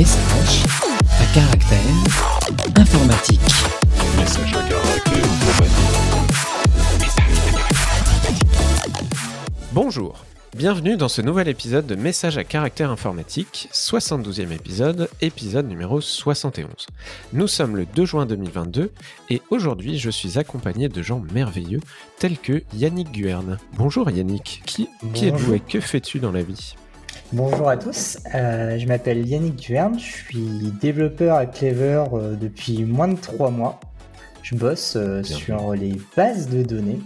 Message à caractère informatique. Message à caractère informatique. Bonjour, bienvenue dans ce nouvel épisode de Message à caractère informatique, 72e épisode, épisode numéro 71. Nous sommes le 2 juin 2022 et aujourd'hui je suis accompagné de gens merveilleux tels que Yannick Guerne. Bonjour Yannick, qui, qui êtes-vous et que fais-tu dans la vie? Bonjour à tous, euh, je m'appelle Yannick Duerne, je suis développeur à Clever euh, depuis moins de 3 mois. Je bosse euh, sur les bases de données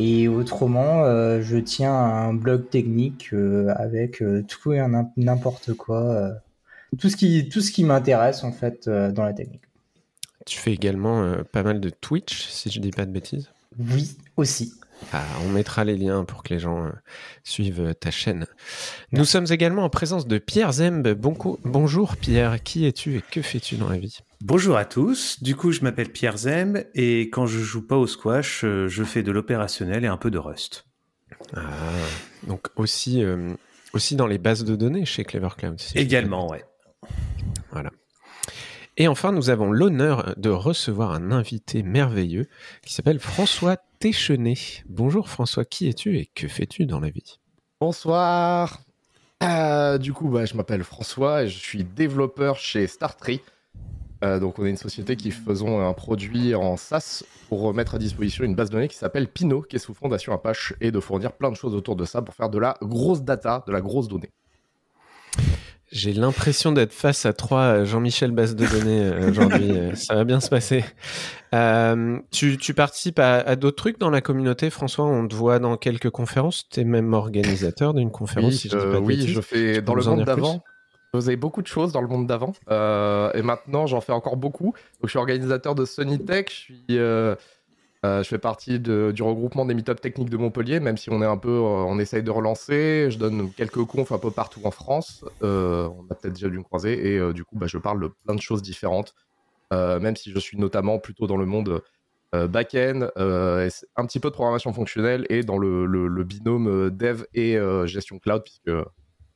et autrement je tiens un blog technique avec tout et n'importe quoi, tout ce qui, tout ce qui m'intéresse en fait dans la technique. Tu fais également pas mal de Twitch, si je dis pas de bêtises? Oui, aussi. Ah, on mettra les liens pour que les gens euh, suivent ta chaîne. Nous sommes également en présence de Pierre Zemb. Bonco- Bonjour Pierre, qui es-tu et que fais-tu dans la vie? Bonjour à tous, du coup je m'appelle Pierre Zemb et quand je joue pas au squash, euh, je fais de l'opérationnel et un peu de Rust. Ah, donc aussi, euh, aussi dans les bases de données chez Clever Cloud. si Également, ouais. Et enfin, nous avons l'honneur de recevoir un invité merveilleux qui s'appelle François Téchenet. Bonjour François, qui es-tu et que fais-tu dans la vie? Bonsoir. Euh, du coup, bah, je m'appelle François et je suis développeur chez Startree. Euh, donc, on est une société qui faisons un produit en SaaS pour mettre à disposition une base de données qui s'appelle Pino, qui est sous fondation Apache, et de fournir plein de choses autour de ça pour faire de la grosse data, de la grosse donnée. J'ai l'impression d'être face à trois euh, Jean-Michel bases de données euh, aujourd'hui. Euh, Ça va bien se passer. Euh, tu, tu participes à, à d'autres trucs dans la communauté, François? On te voit dans quelques conférences. Tu es même organisateur d'une conférence, Oui, si je dis pas de oui, bêtises. je fais dans le monde d'avant. Je faisais beaucoup de choses dans le monde d'avant. euh, et maintenant, j'en fais encore beaucoup. Donc, je suis organisateur de Sony Tech. Je, suis, euh, euh, je fais partie du regroupement des meet techniques de Montpellier, même si on est un peu, euh, on essaye de relancer. Je donne quelques confs un peu partout en France. Euh, on a peut-être déjà dû me croiser. Et du coup, bah, je parle de plein de choses différentes. Même si je suis notamment plutôt dans le monde back-end, un petit peu de programmation fonctionnelle et dans le, binôme dev et gestion cloud, puisque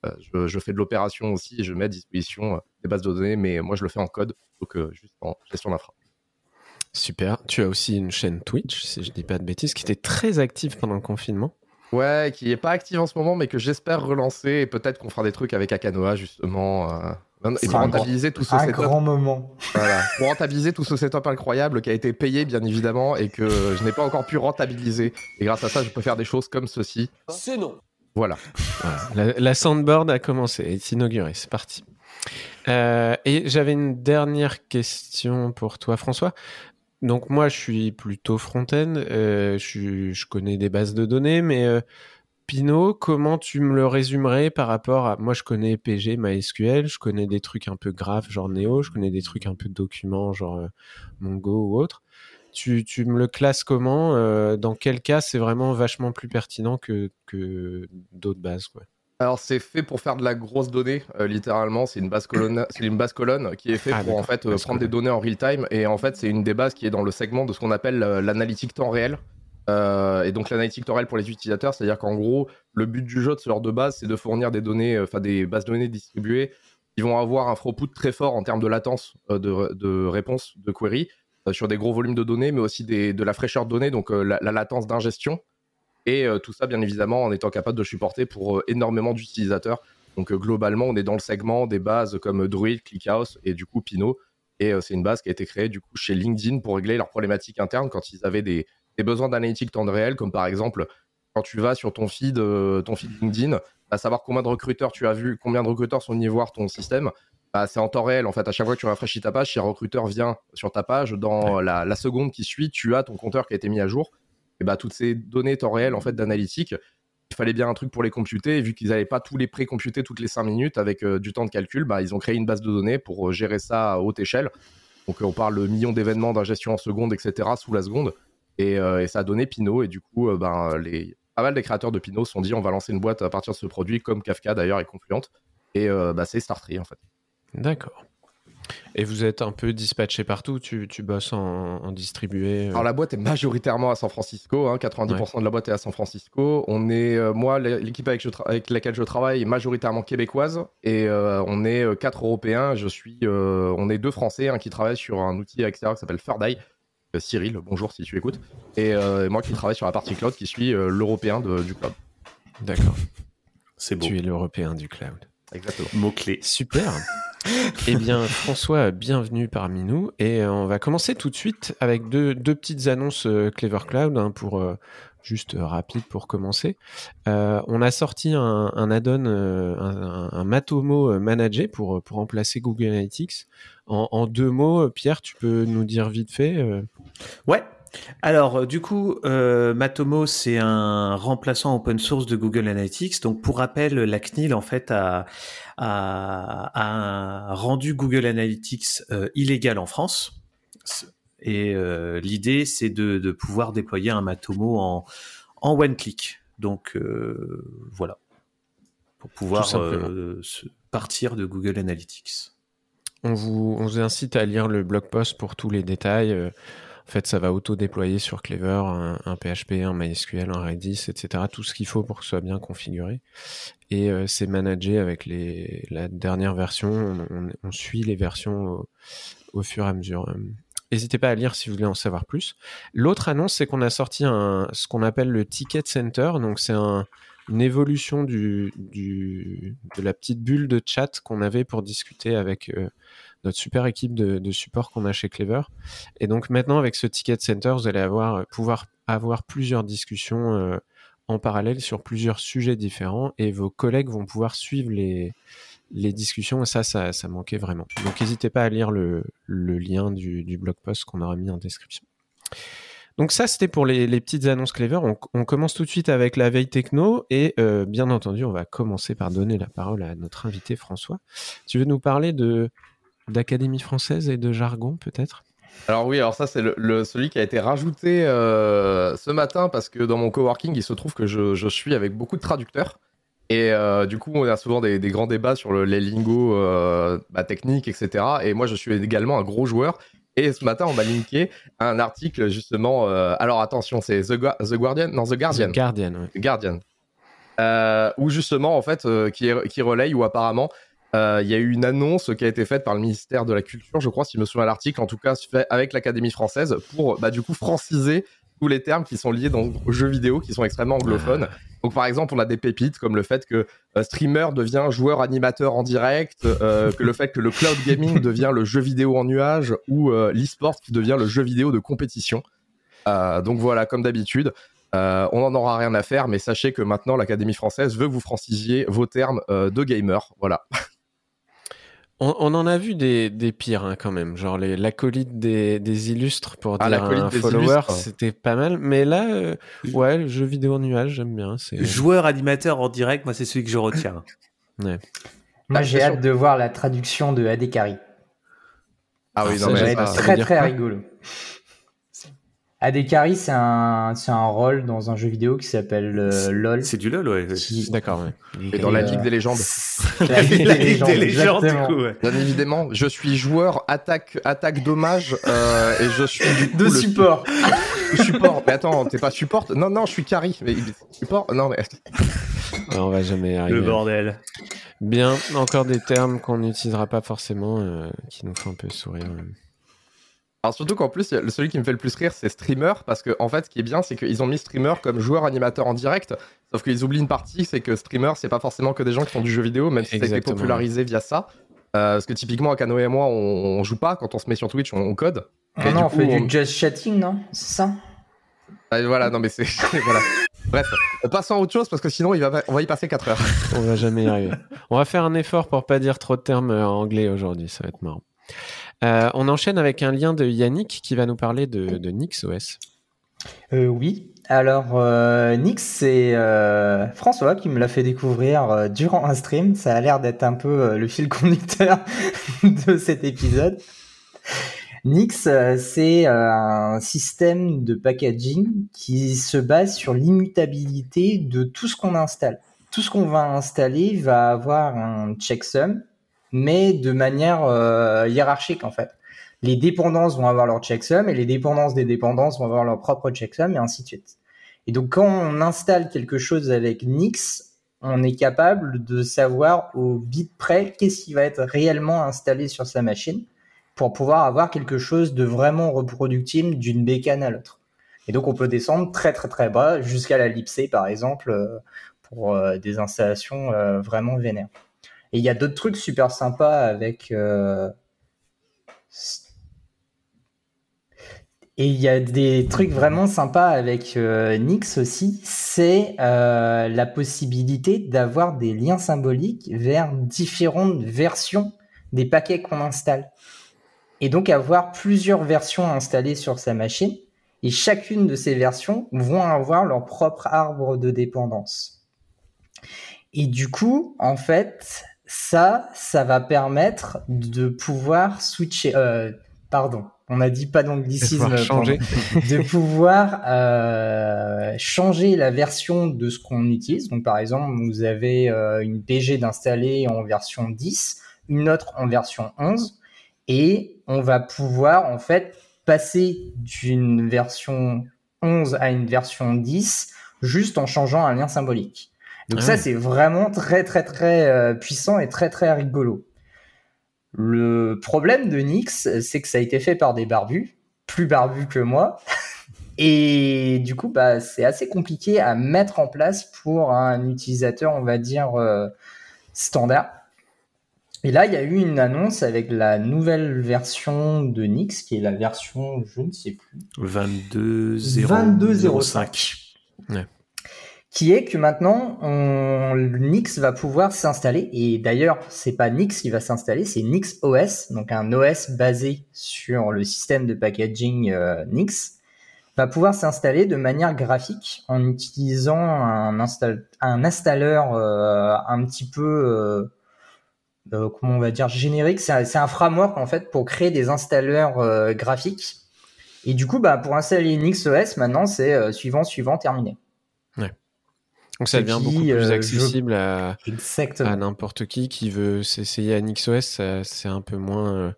je, fais de l'opération aussi et je mets à disposition des bases de données, mais moi je le fais en code, donc juste en gestion d'infra. Super. Tu as aussi une chaîne Twitch, si je dis pas de bêtises, qui était très active pendant le confinement. Ouais, qui est pas active en ce moment, mais que j'espère relancer et peut-être qu'on fera des trucs avec Akanoa justement. euh, et pour rentabiliser tout ce Un setup, grand moment. voilà, pour rentabiliser tout ce setup incroyable qui a été payé bien évidemment et que je n'ai pas encore pu rentabiliser. Et grâce à ça, je peux faire des choses comme ceci. C'est non. Voilà. Voilà. La, la soundboard a commencé, elle est inaugurée, c'est parti. Euh, et j'avais une dernière question pour toi, François. Donc moi, je suis plutôt front-end, euh, je, connais des bases de données, mais euh, Pinot, comment tu me le résumerais par rapport à... Moi, je connais PG, MySQL, je connais des trucs un peu graphes, genre Neo, je connais des trucs un peu documents, genre euh, Mongo ou autre. Tu, me le classes comment euh, Dans quel cas c'est vraiment vachement plus pertinent que, d'autres bases. Alors c'est fait pour faire de la grosse donnée, euh, littéralement. C'est une base colonne, c'est une base colonne qui est faite Ah, pour en fait euh, prendre des données en real time. Et en fait, c'est une des bases qui est dans le segment de ce qu'on appelle euh, l'analytique temps réel. Euh, et donc l'analytique temps réel pour les utilisateurs, c'est-à-dire qu'en gros, le but du jeu de ce genre de base, c'est de fournir des données, enfin des bases de données distribuées qui vont avoir un throughput très fort en termes de latence de, de réponse de query sur des gros volumes de données, mais aussi des, de la fraîcheur de données, donc la, la latence d'ingestion. Et euh, tout ça, bien évidemment, en étant capable de supporter pour euh, énormément d'utilisateurs. Donc euh, globalement, on est dans le segment des bases comme Druid, ClickHouse et du coup Pino. Et c'est une base qui a été créée du coup chez LinkedIn pour régler leurs problématiques internes quand ils avaient des, des besoins d'analytique temps de réel, comme par exemple quand tu vas sur ton feed, ton feed LinkedIn, à savoir combien de recruteurs tu as vu, combien de recruteurs sont venus voir ton système. Bah, c'est en temps réel en fait. À chaque fois que tu rafraîchis ta page, si un recruteur vient sur ta page, dans la, la seconde qui suit, tu as ton compteur qui a été mis à jour. Et bah toutes ces données temps réel en fait d'analytique, il fallait bien un truc pour les computer. Et vu qu'ils n'avaient pas tous les pré-computer toutes les 5 minutes avec euh, du temps de calcul, bah, ils ont créé une base de données pour euh, gérer ça à haute échelle. Donc euh, on parle de millions d'événements d'ingestion en seconde, etc. sous la seconde. Et, ça a donné Pinot. Et du coup, ben, les, pas mal des créateurs de Pinot se sont dit on va lancer une boîte à partir de ce produit, comme Kafka d'ailleurs et Confluent. Et bah, c'est Startree en fait. D'accord. Et vous êtes un peu dispatché partout Tu, tu bosses en, en distribué euh Alors la boîte est majoritairement à San Francisco, hein, 90% de la boîte est à San Francisco. On est, euh, moi, l'équipe avec, avec laquelle je travaille est majoritairement québécoise et euh, on est euh, quatre Européens. Je suis, euh, on est deux Français, un qui travaille sur un outil extérieur qui s'appelle. Euh, Cyril, bonjour si tu écoutes. Et euh, moi qui travaille sur la partie cloud, qui suis euh, l'Européen du cloud. D'accord. C'est beau. Tu es l'Européen du cloud. Exactement. Mot-clé. Super. eh bien, François, bienvenue parmi nous. Et euh, on va commencer tout de suite avec deux, petites annonces euh, Clever Cloud hein, pour euh, juste rapide pour commencer. On a sorti un, add-on, un, Matomo Manager pour, remplacer Google Analytics. En, deux mots, Pierre, tu peux nous dire vite fait Ouais. Alors, euh, du coup, euh, Matomo, c'est un remplaçant open source de Google Analytics. Donc, pour rappel, la CNIL, en fait, a, a, a rendu Google Analytics euh, illégal en France. Et euh, l'idée, c'est de, de pouvoir déployer un Matomo en, en one-click. Donc, euh, voilà. Pour pouvoir se- partir de Google Analytics. On vous, on vous incite à lire le blog post pour tous les détails. En fait, ça va auto-déployer sur Clever un, PHP, un MySQL, un Redis, etc. Tout ce qu'il faut pour que ce soit bien configuré. Et euh, c'est managé avec les, la dernière version. On, suit les versions au, fur et à mesure. Euh, N'hésitez pas à lire si vous voulez en savoir plus. L'autre annonce, c'est qu'on a sorti un, ce qu'on appelle le Ticket Center. Donc, c'est un, une évolution du, de la petite bulle de chat qu'on avait pour discuter avec euh, notre super équipe de, support qu'on a chez Clever. Et donc maintenant, avec ce Ticket Center, vous allez euh, pouvoir avoir plusieurs discussions euh, en parallèle sur plusieurs sujets différents et vos collègues vont pouvoir suivre les, discussions et ça, ça, ça manquait vraiment. Donc n'hésitez pas à lire le, lien du, blog post qu'on aura mis en description. Donc ça, c'était pour les, petites annonces Clever. On, on commence tout de suite avec la veille techno et euh, bien entendu, on va commencer par donner la parole à notre invité François. Tu veux nous parler de d'académie française et de jargon peut-être? Alors oui, alors ça c'est le, le- celui qui a été rajouté euh, ce matin parce que dans mon coworking, il se trouve que je, je suis avec beaucoup de traducteurs. Et euh, du coup, on a souvent des, des grands débats sur le- les lingots euh, bah, techniques, etc. Et moi, je suis également un gros joueur. Et ce matin, on m'a linké un article justement. euh, alors attention, c'est The, The Guardian? Non, The Guardian. The Guardian, ouais. Guardian. Euh, où justement, en fait, qui, qui relaye, où apparemment, euh, il y a eu une annonce qui a été faite par le ministère de la Culture, je crois, si je me souviens de l'article, en tout cas, fait avec l'Académie française, pour, bah, du coup, franciser tous les termes qui sont liés donc, aux jeux vidéo, qui sont extrêmement anglophones. Donc, par exemple, on a des pépites comme le fait que euh, streamer devient joueur animateur en direct, euh, que le fait que le cloud gaming devient le jeu vidéo en nuage, ou l'e-sport qui devient le jeu vidéo de compétition. Donc voilà, comme d'habitude, euh, on n'en aura rien à faire, mais sachez que maintenant l'Académie française veut que vous francisiez vos termes euh, de gamer. Voilà. On, on en a vu des, des pires hein, quand même, genre les- l'acolyte des, des illustres pour Ah, dire un follower, c'était pas mal. Mais là, euh, ouais, le jeu vidéo en nuage, j'aime bien. C'est Joueur animateur en direct, moi, c'est celui que je retiens. Moi, Ah, j'ai hâte de voir la traduction de Adekari. Ah oui, ça, non, Ça va mais ça très très rigolo. Adekari, c'est un, c'est un rôle dans un jeu vidéo qui s'appelle euh, LOL. C'est du LOL, ouais. Qui- D'accord, ouais. Et dans la euh, Ligue des légendes. La Ligue La des Ligue légendes, des légendes, du coup, ouais. Bien évidemment, je suis joueur attaque attaque dommage euh, et je suis du coup, De le support. le support. Mais attends, t'es pas support? Non non, je suis carry. Mais support? Non mais on va jamais y arriver. Le bordel. Bien, encore des termes qu'on n'utilisera pas forcément, euh, qui nous font un peu sourire. euh. Alors surtout qu'en plus, le- celui qui me fait le plus rire, c'est streamer, parce que en fait, ce qui est bien, c'est qu'ils ont mis streamer comme joueur animateur en direct, sauf qu'ils oublient une partie, c'est que streamer, c'est pas forcément que des gens qui font du jeu vidéo, même si ça a été popularisé via ça. Euh, parce que typiquement, à Cano et moi, on, on joue pas, quand on se met sur Twitch, on, on code. Ah Et non, on coup, fait on- du just chatting, non? C'est ça? Ah, voilà, non mais c'est... voilà. Bref, passons à autre chose, parce que sinon, il va, on va y passer 4 heures. On va jamais y arriver. On va faire un effort pour pas dire trop de termes euh, anglais aujourd'hui, ça va être marrant. Euh, on enchaîne avec un lien de Yannick qui va nous parler de, NixOS. Euh, oui. Alors, euh, Nix, c'est François qui me l'a fait découvrir durant un stream. Ça a l'air d'être un peu le fil conducteur de cet épisode. Nix, c'est un système de packaging qui se base sur l'immutabilité de tout ce qu'on installe. Tout ce qu'on va installer va avoir un checksum mais de manière euh, hiérarchique en fait. Les dépendances vont avoir leur checksum et les dépendances des dépendances vont avoir leur propre checksum et ainsi de suite. Et donc quand on installe quelque chose avec Nix, on est capable de savoir au bit près qu'est-ce qui va être réellement installé sur sa machine pour pouvoir avoir quelque chose de vraiment reproductible d'une bécane à l'autre. Et donc on peut descendre très très très bas jusqu'à la lipsée par exemple euh, pour euh, des installations euh, vraiment vénères. Et il y a d'autres trucs super sympas avec euh, et il y a des trucs vraiment sympas avec euh, Nix aussi, c'est euh, la possibilité d'avoir des liens symboliques vers différentes versions des paquets qu'on installe. Et donc avoir plusieurs versions installées sur sa machine, et chacune de ces versions vont avoir leur propre arbre de dépendance. Et du coup, en fait, ça, ça va permettre de pouvoir switcher. Euh, pardon, on a dit pas d'anglicisme. pouvoir changer. de pouvoir euh, changer la version de ce qu'on utilise. Donc, par exemple, vous avez euh, une PG d'installer en version 10, une autre en version 11, et on va pouvoir en fait passer d'une version 11 à une version 10 juste en changeant un lien symbolique. Donc Ah ça, ouais. c'est vraiment très très très euh, puissant et très très rigolo. Le problème de Nix, c'est que ça a été fait par des barbus, plus barbus que moi. Et du coup, bah, c'est assez compliqué à mettre en place pour un utilisateur, on va dire, euh, standard. Et là, il y a eu une annonce avec la nouvelle version de Nix, qui est la version, je ne sais plus, 22.0.05. qui est que maintenant, on, Nix va pouvoir s'installer. Et d'ailleurs, c'est pas Nix qui va s'installer, c'est Nix OS, donc un OS basé sur le système de packaging euh, Nix, va pouvoir s'installer de manière graphique en utilisant un, un installeur euh, un petit peu, euh, euh, comment on va dire, générique. C'est un, framework en fait pour créer des installeurs graphiques. Et du coup, bah, pour installer Nix OS, maintenant, c'est suivant, suivant, terminé. Donc ça devient qui, beaucoup plus euh, je- accessible à, n'importe qui qui veut s'essayer à NixOS. C'est un peu moins. euh,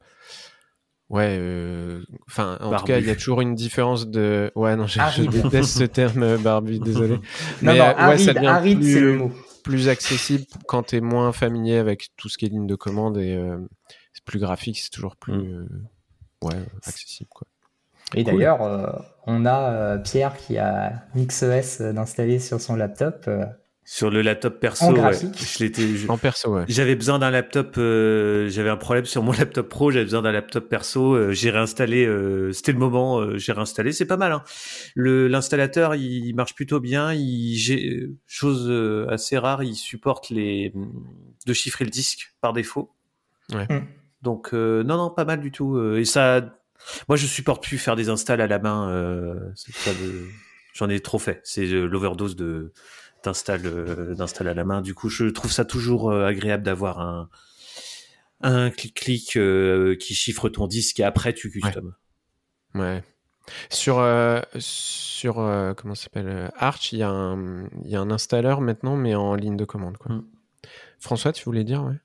Ouais, euh, enfin, en tout cas, il y a toujours une différence de. Ouais, non, je, déteste ce terme barbu, désolé. Mais, non, ouais, ça devient aride, plus- c'est le mot. plus accessible quand tu es moins familier avec tout ce qui est ligne de commande et c'est plus graphique, c'est toujours plus Mm. ouais, accessible. Quoi. Et Cool. d'ailleurs, euh, on a euh, Pierre qui a NixOS d'installer sur son laptop. euh, Sur le laptop perso, En ouais. graphique. je l'étais. je- En perso, ouais. J'avais besoin d'un laptop, euh, j'avais un problème sur mon laptop pro, j'avais besoin d'un laptop perso, euh, j'ai réinstallé, euh, c'était le moment, euh, j'ai réinstallé, c'est pas mal. Hein. Le l'installateur, il marche plutôt bien, il j'ai chose euh, assez rare, il supporte les de chiffrer le disque par défaut. Ouais. Mm. Donc euh, non non pas mal du tout. euh, et ça, moi je supporte plus faire des installs à la main, euh, de- j'en ai trop fait, c'est euh, l'overdose de d'install euh, d'install à la main. Du coup, je trouve ça toujours agréable d'avoir un un clic-clic euh, qui chiffre ton disque et après tu custom. Ouais. Sur, sur comment s'appelle Arch, il y, a un- il y a un installeur maintenant, mais en ligne de commande. Quoi. Mm. François, tu voulais dire ouais?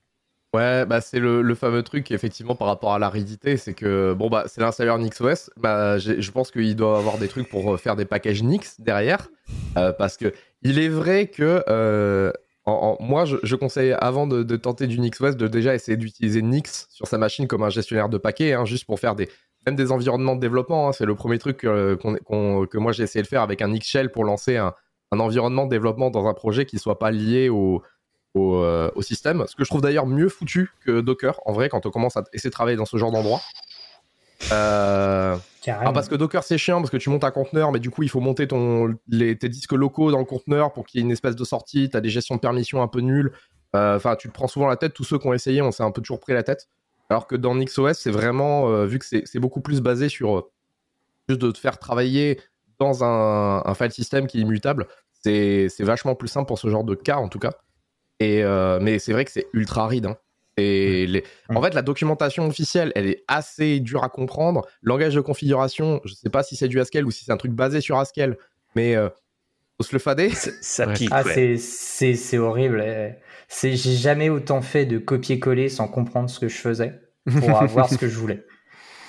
Ouais, bah c'est le, fameux truc effectivement par rapport à l'aridité, c'est que bon bah c'est l'installeur NixOS, bah je pense qu'il doit avoir des trucs pour euh, faire des packages Nix derrière, euh, parce que il est vrai que euh, en- moi je, conseille avant de, tenter du NixOS de déjà essayer d'utiliser Nix sur sa machine comme un gestionnaire de paquets, hein, juste pour faire des même des environnements de développement. hein. c'est le premier truc euh, que moi j'ai essayé de faire avec un Nixshell pour lancer un, un environnement de développement dans un projet qui soit pas lié au au, euh, au système. Ce que je trouve d'ailleurs mieux foutu que Docker, en vrai, quand on commence à essayer de travailler dans ce genre d'endroit. Euh... Ah, parce que Docker c'est chiant, parce que tu montes un conteneur, mais du coup il faut monter ton, les, tes disques locaux dans le conteneur pour qu'il y ait une espèce de sortie, tu as des gestions de permissions un peu nulles. Euh, Enfin, tu te prends souvent la tête, tous ceux qui ont essayé, on s'est un peu toujours pris la tête. Alors que dans NixOS, c'est vraiment, euh, vu que c'est beaucoup plus basé sur juste de te faire travailler dans un, un file system qui est immutable, c'est vachement plus simple pour ce genre de cas en tout cas. Et, euh, mais c'est vrai que c'est ultra aride. hein. Et les... En fait, la documentation officielle, elle est assez dure à comprendre. Langage de configuration, je sais pas si c'est du Haskell ou si c'est un truc basé sur Haskell, mais euh, Faut se le fader. Ça pique. Ah, ouais. c'est- c'est c'est horrible. eh. C'est j'ai jamais autant fait de copier-coller sans comprendre ce que je faisais pour avoir ce que je voulais.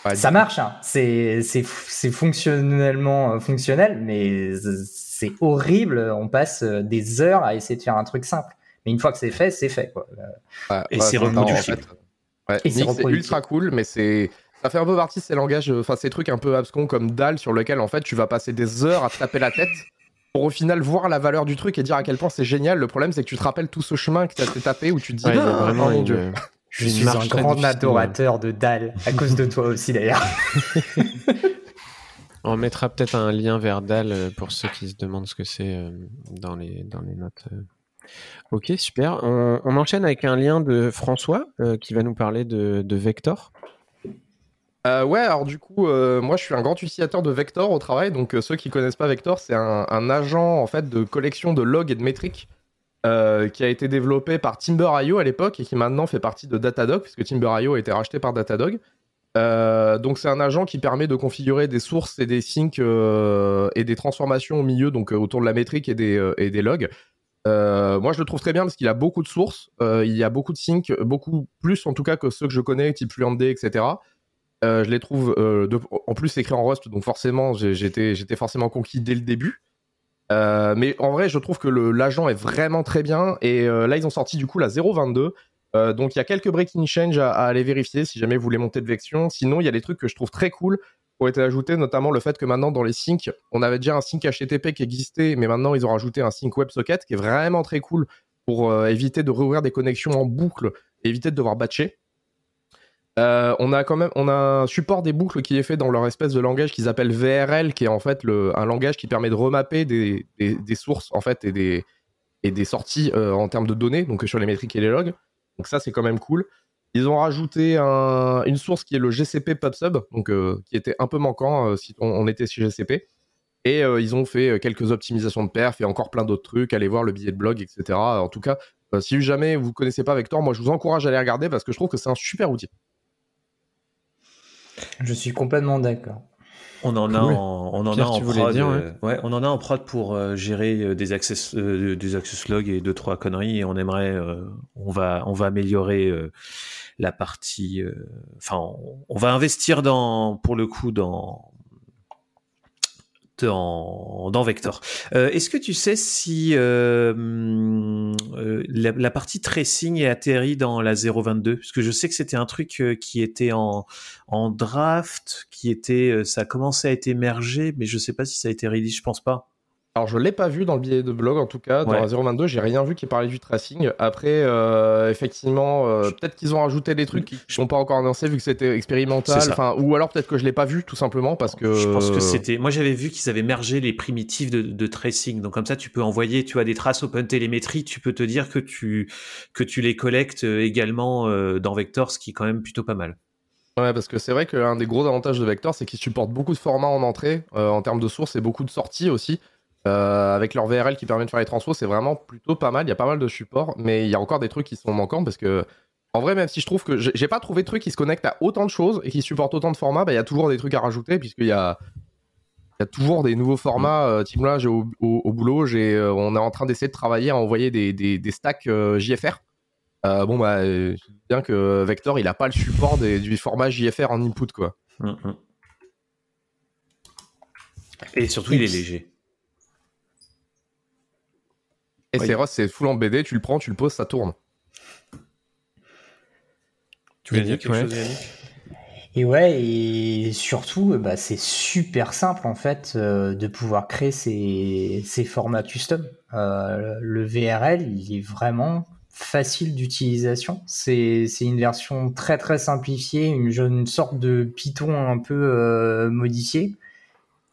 Ouais, Ça marche, hein. c'est c'est c'est fonctionnellement euh, fonctionnel, mais c'est horrible. On passe euh, des heures à essayer de faire un truc simple. Mais une fois que c'est fait, c'est fait. Quoi. Ouais, Et c'est reproductible. en fait, ouais, Et c'est ultra cool, mais c'est ça fait un peu partie de ces langages, euh, enfin ces trucs un peu abscons comme DAL sur lequel en fait tu vas passer des heures à te taper la tête pour au final voir la valeur du truc et dire à quel point c'est génial. Le problème c'est que tu te rappelles tout ce chemin que tu as tapé où tu te dis Ouais, Ah, vraiment oh mon Dieu. Je suis un grand adorateur de Dal, à cause de toi aussi d'ailleurs. On mettra peut-être un lien vers DAL euh, pour ceux qui se demandent ce que c'est euh, dans, les, dans les notes. Ok, super. On, enchaîne avec un lien de François euh, qui va nous parler de, Vector. Euh, ouais, alors du coup, euh, moi je suis un grand utilisateur de Vector au travail. Donc euh, ceux qui connaissent pas Vector, c'est un, agent en fait de collection de logs et de métriques qui a été développé par Timber.io à l'époque et qui maintenant fait partie de Datadog puisque Timber.io a été racheté par Datadog. Donc c'est un agent qui permet de configurer des sources et des syncs et des transformations au milieu, donc autour de la métrique et des logs. Euh, moi je le trouve très bien parce qu'il a beaucoup de sources, euh, il y a beaucoup de syncs, beaucoup plus en tout cas que ceux que je connais, type FluentD, etc. Euh, je les trouve en plus écrits en Rust, donc forcément j'étais forcément conquis dès le début. Mais en vrai, je trouve que l'agent est vraiment très bien. Et là, ils ont sorti du coup la 0.22. Euh, donc il y a quelques breaking change à, aller vérifier si jamais vous voulez monter de version. Sinon, il y a des trucs que je trouve très cool ont été ajoutés, notamment le fait que maintenant dans les syncs, on avait déjà un sync HTTP qui existait, mais maintenant ils ont rajouté un sync WebSocket qui est vraiment très cool pour euh, éviter de rouvrir des connexions en boucle et éviter de devoir batcher. Euh, on a quand même on a un support des boucles qui est fait dans leur espèce de langage qu'ils appellent VRL, qui est en fait un langage qui permet de remapper des, sources en fait et des, et des sorties euh, en termes de données, donc sur les métriques et les logs. Donc ça c'est quand même cool. Ils ont rajouté un- une source qui est le GCP PubSub, donc euh, qui était un peu manquant euh, si on, était sur GCP. Et euh, ils ont fait quelques optimisations de perf et encore plein d'autres trucs. Allez voir le billet de blog, etc. En tout cas, si jamais vous connaissez pas Vector, moi je vous encourage à aller regarder parce que je trouve que c'est un super outil. Je suis complètement d'accord. On en a en, on en Pierre, a en prod. dire, euh, ouais, on en a en prod pour euh, gérer euh, des access, euh, des access logs et deux trois conneries. Et on aimerait, euh, on va, on va améliorer euh, la partie. euh, Enfin, on, on va investir dans, pour le coup, dans dans, dans Vector. Euh, Est-ce que tu sais si euh, hum, euh, la, la partie tracing est atterrie dans la 0.22 Parce que je sais que c'était un truc euh, qui était en, en draft, qui était, euh, ça a commencé à être émergé, mais je sais pas si ça a été release, je pense pas. Alors je l'ai pas vu dans le billet de blog en tout cas, dans Ouais. la 022, j'ai rien vu qui parlait du tracing. Après, euh, effectivement, euh, peut-être qu'ils ont rajouté des trucs qui sont pas encore annoncés vu que c'était expérimental, enfin, ou alors peut-être que je l'ai pas vu tout simplement parce que. Je pense que c'était. Moi, j'avais vu qu'ils avaient mergé les primitives de, de tracing. Donc, comme ça, tu peux envoyer, tu as des traces OpenTelemetry, tu peux te dire que tu, que tu les collectes euh, également dans Vector, ce qui est quand même plutôt pas mal. Ouais, parce que c'est vrai qu'un des gros avantages de Vector, c'est qu'ils supportent beaucoup de formats en entrée, euh, en termes de sources et beaucoup de sorties aussi. Euh, avec leur VRL qui permet de faire les transpos, c'est vraiment plutôt pas mal. Il y a pas mal de supports, mais il y a encore des trucs qui sont manquants parce que, en vrai, même si je trouve que j'ai pas trouvé de trucs qui se connectent à autant de choses et qui supportent autant de formats, bah, il y a toujours des trucs à rajouter puisqu'il y a, il y a toujours des nouveaux formats. Euh, Team là, j'ai au, au- au boulot, j'ai, euh, on est en train d'essayer de travailler à envoyer des, des, des stacks euh, JFR. Euh, bon, bah, euh, je dis bien que Vector, il a pas le support des- du format JFR en input, quoi. Hum, hum. Et surtout, il est léger. Et Oui. c'est Rust, c'est full en BD, tu le prends, tu le poses, ça tourne. Tu voulais dire quelque ouais. chose, Yannick? Et ouais, et surtout, euh, bah, c'est super simple en fait euh, de pouvoir créer ces, ces formats custom. Euh, le VRL, il est vraiment facile d'utilisation. C'est c'est une version très très simplifiée, une, une sorte de Python un peu euh, modifié.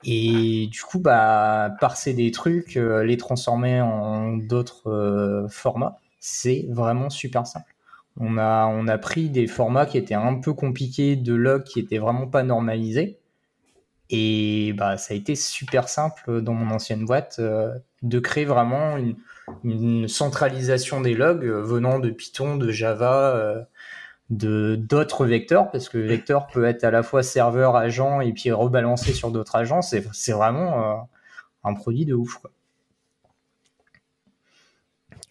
Et du coup, bah, parser des trucs, euh, les transformer en d'autres euh, formats, c'est vraiment super simple. On a, on a pris des formats qui étaient un peu compliqués, de log qui étaient vraiment pas normalisés. Et bah, ça a été super simple dans mon ancienne boîte euh, de créer vraiment une, une centralisation des logs venant de Python, de Java, de d'autres vecteurs, parce que vecteur peut être à la fois serveur, agent et puis rebalancé sur d'autres agents. C'est c'est vraiment euh, un produit de ouf. Quoi.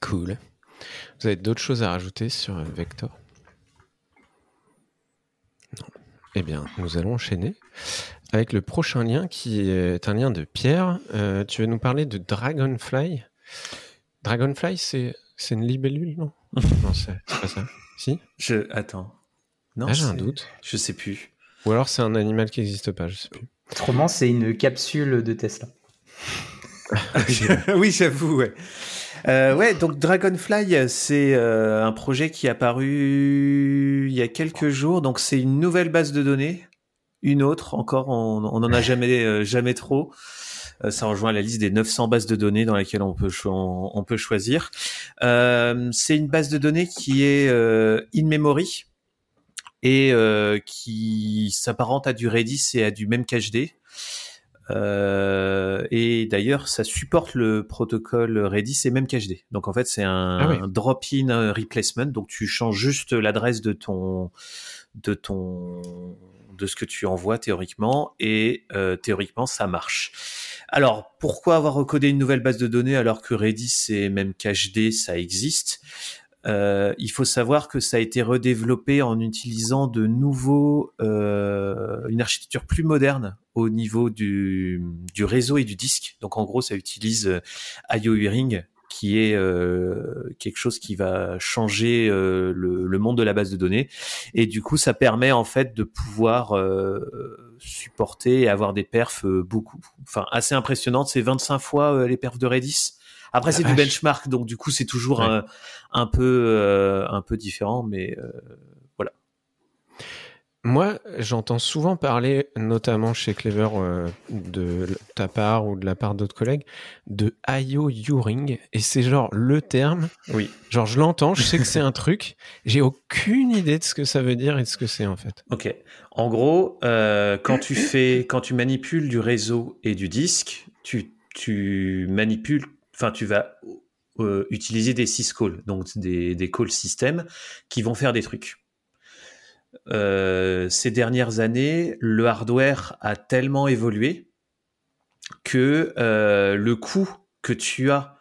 Cool. Vous avez d'autres choses à rajouter sur euh, Vector Non. Eh bien, nous allons enchaîner avec le prochain lien qui est un lien de Pierre. Euh, tu veux nous parler de Dragonfly? Dragonfly, c'est c'est une libellule, non? Non, c'est c'est pas ça. Si Je attends. Non, Ah, J'ai un doute. Je sais plus. Ou alors c'est un animal qui n'existe pas, je sais plus. Autrement, c'est une capsule de Tesla. oui, j'avoue, ouais. Euh, ouais, donc Dragonfly, c'est euh, un projet qui est apparu il y a quelques jours. Donc c'est une nouvelle base de données, une autre encore. On on en a jamais euh, jamais trop. Euh, ça rejoint la liste des 900 bases de données dans lesquelles on peut on, on peut choisir. Euh, c'est une base de données qui est euh, in memory et qui s'apparente à du Redis et à du Memcached. Euh, et d'ailleurs, ça supporte le protocole Redis et Memcached. Donc en fait, c'est un, Ah oui. un drop-in replacement. Donc tu changes juste l'adresse de ton de ton de ce que tu envoies théoriquement et euh, théoriquement ça marche. Alors pourquoi avoir recodé une nouvelle base de données alors que Redis et Memcached ça existe? Euh, il faut savoir que ça a été redéveloppé en utilisant de nouveaux, euh, une architecture plus moderne au niveau du, réseau et du disque. Donc en gros, ça utilise euh, IO Hearing, qui est euh, quelque chose qui va changer euh, le, le monde de la base de données. Et du coup, ça permet en fait de pouvoir supporter et avoir des perfs euh, beaucoup, enfin assez impressionnantes. C'est 25 fois euh, les perfs de Redis. Après, c'est du benchmark, donc du coup, c'est toujours Ouais. un, un peu euh, un peu différent, mais euh, Moi, j'entends souvent parler, notamment chez Clever, euh, de ta part ou de la part d'autres collègues, de IO Uring. Et c'est genre le terme. oui. Genre, je l'entends, je sais que c'est un truc. J'ai aucune idée de ce que ça veut dire et de ce que c'est en fait. Ok. En gros, euh, quand tu fais, quand tu manipules du réseau et du disque, tu, tu manipules, enfin, tu vas euh, utiliser des syscalls, donc des, des call systems qui vont faire des trucs. Euh, ces dernières années, le hardware a tellement évolué que euh, le coût que tu as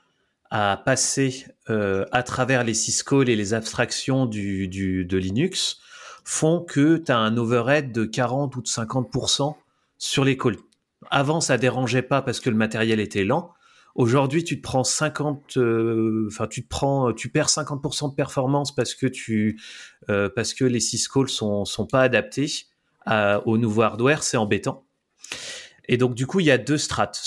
à passer euh, à travers les syscalls et les abstractions du, de Linux font que tu as un overhead de 40 ou de 50% sur les calls. Avant, ça dérangeait pas parce que le matériel était lent. Aujourd'hui, tu te prends 50, euh, enfin, tu te prends, tu perds 50% de performance parce que tu, euh, parce que les syscalls sont, sont pas adaptés à- au nouveau hardware. C'est embêtant. Et donc, du coup, il y a deux strates.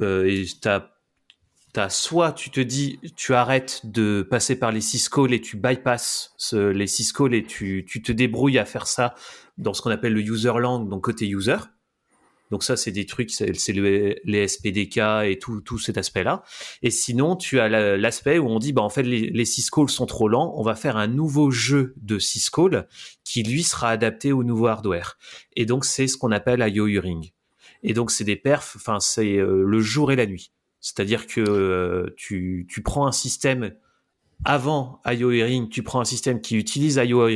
Euh, t'as, soit tu te dis, tu arrêtes de passer par les syscalls et tu bypasses les syscalls et tu, tu te débrouilles à faire ça dans ce qu'on appelle le user lang, donc côté user. Donc ça, c'est des trucs, c'est c'est le- les SPDK et tout, tout cet aspect-là. Et sinon, tu as la- l'aspect où on dit, bah en fait, les, les syscalls sont trop lents. On va faire un nouveau jeu de syscalls qui lui sera adapté au nouveau hardware. Et donc c'est ce qu'on appelle IO. Et donc c'est des perfs, enfin c'est euh, le jour et la nuit. C'est-à-dire que euh, tu, tu prends un système avant IO tu prends un système qui utilise IO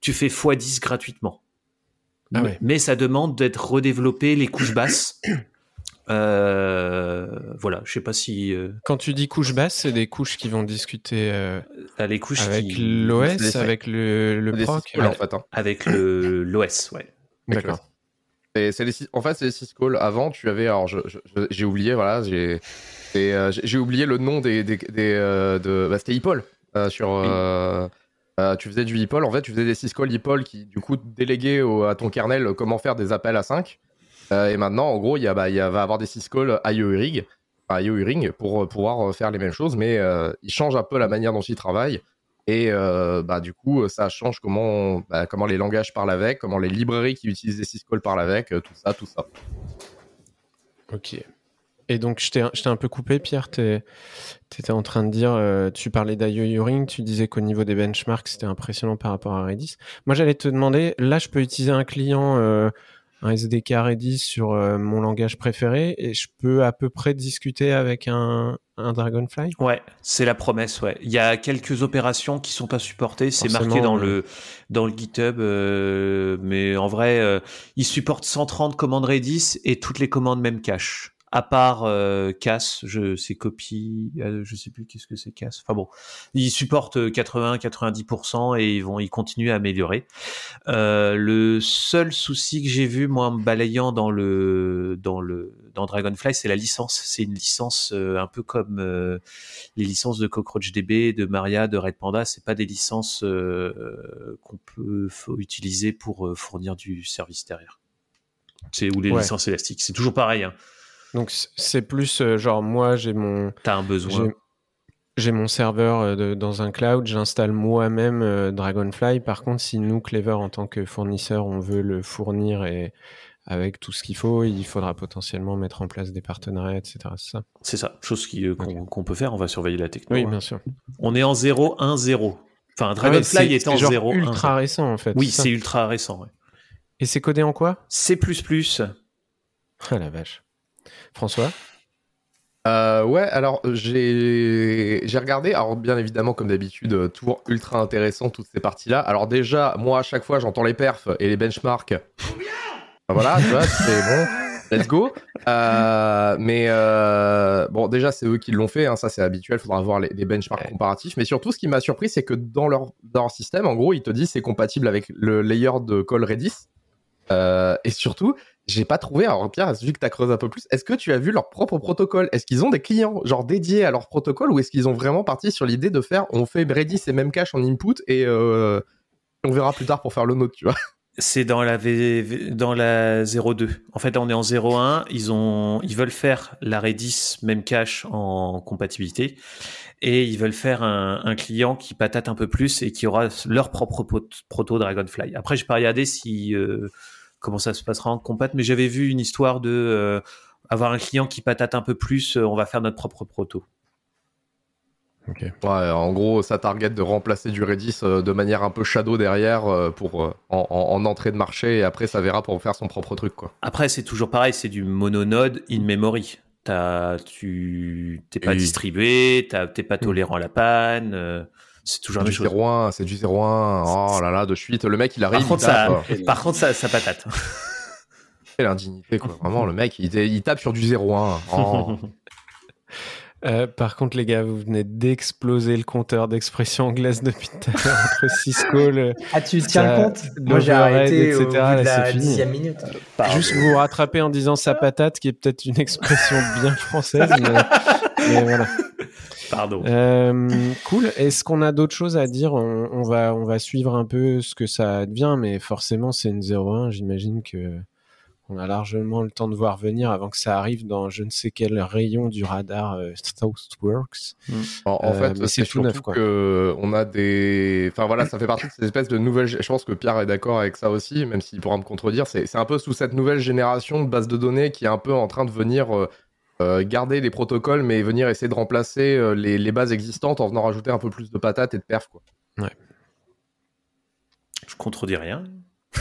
tu fais x10 gratuitement. Ah mais, ouais. mais ça demande d'être redéveloppé les couches basses. Euh, voilà, je sais pas si euh, Quand tu dis couche basse, c'est des couches qui vont discuter euh, les couches avec qui- l'OS, avec le, le proc. syscalls, en fait. hein. avec le l'OS, ouais. D'accord. Et c'est les en fait, c'est les syscalls. Avant, tu avais. Alors, j'ai oublié, voilà. J'ai euh, j'ai- oublié le nom des. des, des, euh, de, bah, c'était Ipol. euh, sur. euh, euh, tu faisais du Ipol. En fait, tu faisais des syscalls Ipol qui, du coup, déléguaient à ton kernel comment faire des appels à 5. Euh, et maintenant, en gros, il y bah, y va avoir des syscalls IO IO Hearing pour euh, pouvoir euh, faire les mêmes choses, mais euh, ils changent un peu la manière dont ils travaillent. Et euh, bah, du coup, ça change comment, bah, comment les langages parlent avec, comment les librairies qui utilisent des syscalls parlent avec, euh, tout ça, tout ça. Ok. Et donc, je t'ai je t'ai un peu coupé, Pierre. Tu étais en train de dire, euh, tu parlais d'IO tu disais qu'au niveau des benchmarks, c'était impressionnant par rapport à Redis. Moi, j'allais te demander, là, je peux utiliser un client, euh, un SDK Redis sur euh, mon langage préféré, et je peux à peu près discuter avec un, un Dragonfly? Ouais, c'est la promesse. Ouais, il y a quelques opérations qui sont pas supportées. C'est marqué dans le dans le GitHub, mais en vrai, euh, il supporte 130 commandes Redis et toutes les commandes même cache. À part euh, Cass, je c'est copie, euh, je sais plus qu'est-ce que c'est Cass. Enfin bon, ils supportent 80-90% et ils vont, ils continuent à améliorer. Euh, le seul souci que j'ai vu moi en me balayant dans le dans le dans Dragonfly, c'est la licence. C'est une licence euh, un peu comme euh, les licences de CockroachDB, de Maria, de Red Panda. C'est pas des licences euh, qu'on peut utiliser pour euh, fournir du service derrière. C'est ou les Ouais. licences élastiques. C'est toujours pareil. Hein. Donc c'est plus euh, genre moi j'ai mon T'as un besoin. j'ai mon serveur euh, de- dans un cloud, j'installe moi-même euh, Dragonfly. Par contre, si nous Clever en tant que fournisseur, on veut le fournir et avec tout ce qu'il faut, il faudra potentiellement mettre en place des partenariats, etc. C'est ça C'est ça, chose qui, euh, qu'on peut faire. On va surveiller la techno. Oui, hein. bien sûr. On est en 0, 1, 0. Enfin, Ah ouais, Dragonfly c'est- est en c'est genre 0, 1. ultra récent en fait. Oui, c'est ultra récent. ouais. Et c'est codé en quoi? C++. Ah la vache. François? Euh, ouais, alors j'ai regardé, alors bien évidemment comme d'habitude, euh, toujours ultra intéressant toutes ces parties-là. Alors déjà, moi à chaque fois j'entends les perfs et les benchmarks. Ah, voilà, tu vois, c'est bon, let's go. Euh, mais euh, bon, déjà c'est eux qui l'ont fait, hein, ça c'est habituel, faudra voir les, les benchmarks comparatifs. Mais surtout, ce qui m'a surpris, c'est que dans leur, dans leur système, en gros, ils te disent c'est compatible avec le layer de call Redis. Euh, et surtout, j'ai pas trouvé, alors Pierre, vu que tu as creusé un peu plus, est-ce que tu as vu leur propre protocole? Est-ce qu'ils ont des clients genre dédiés à leur protocole ou est-ce qu'ils ont vraiment parti sur l'idée de faire on fait Redis et même cache en input et euh, on verra plus tard pour faire le nôtre, tu vois? C'est dans la v... dans la 02. En fait, on est en 01. Ils ont, ils veulent faire la Redis même cache en compatibilité et ils veulent faire un, client qui patate un peu plus et qui aura leur propre proto Dragonfly. Après, j'ai pas regardé si euh, comment ça se passera en compat, mais j'avais vu une histoire de euh, avoir un client qui patate un peu plus. euh, on va faire notre propre proto. Ouais, en gros, ça target de remplacer du Redis euh, de manière un peu shadow derrière euh, pour euh, en, en- en entrée de marché et après ça verra pour faire son propre truc quoi. Après, c'est toujours pareil, c'est du mononode in memory. T'as, tu t'es pas Oui. distribué, t'as- t'es pas tolérant à la panne. Euh, c'est toujours la Du même chose. 0-1, c'est du 0-1. Oh là là, de suite, le mec il arrive. Par contre, il tape, ça, euh, par contre, ça, ça patate. quelle indignité quoi. Vraiment, le mec il, il tape sur du 0-1. Oh. Euh, par contre, les gars, vous venez d'exploser le compteur d'expression anglaise depuis tout à l'heure entre Cisco, le... Ah, tu tiens Ça- le compte? Moi, j'ai arrêté au etc., bout de là, la c'est fini. dixième minute. Juste vous vous rattraper en disant sa patate, qui est peut-être une expression bien française, mais, mais voilà. Pardon. Euh, cool. Est-ce qu'on a d'autres choses à dire on, on va, on va suivre un peu ce que ça devient, mais forcément, c'est une 0-1. J'imagine que on a largement le temps de voir venir avant que ça arrive dans je ne sais quel rayon du radar euh, Southworks. En, en Euh, fait, c'est tout neuf, quoi. que on a des. Enfin voilà, ça fait partie de ces espèces de nouvelles. Je pense que Pierre est d'accord avec ça aussi, même s'il pourra me contredire. C'est c'est un peu sous cette nouvelle génération de bases de données qui est un peu en train de venir euh, euh, garder les protocoles, mais venir essayer de remplacer euh, les, les bases existantes en venant rajouter un peu plus de patates et de perf. Quoi. Je contredis rien.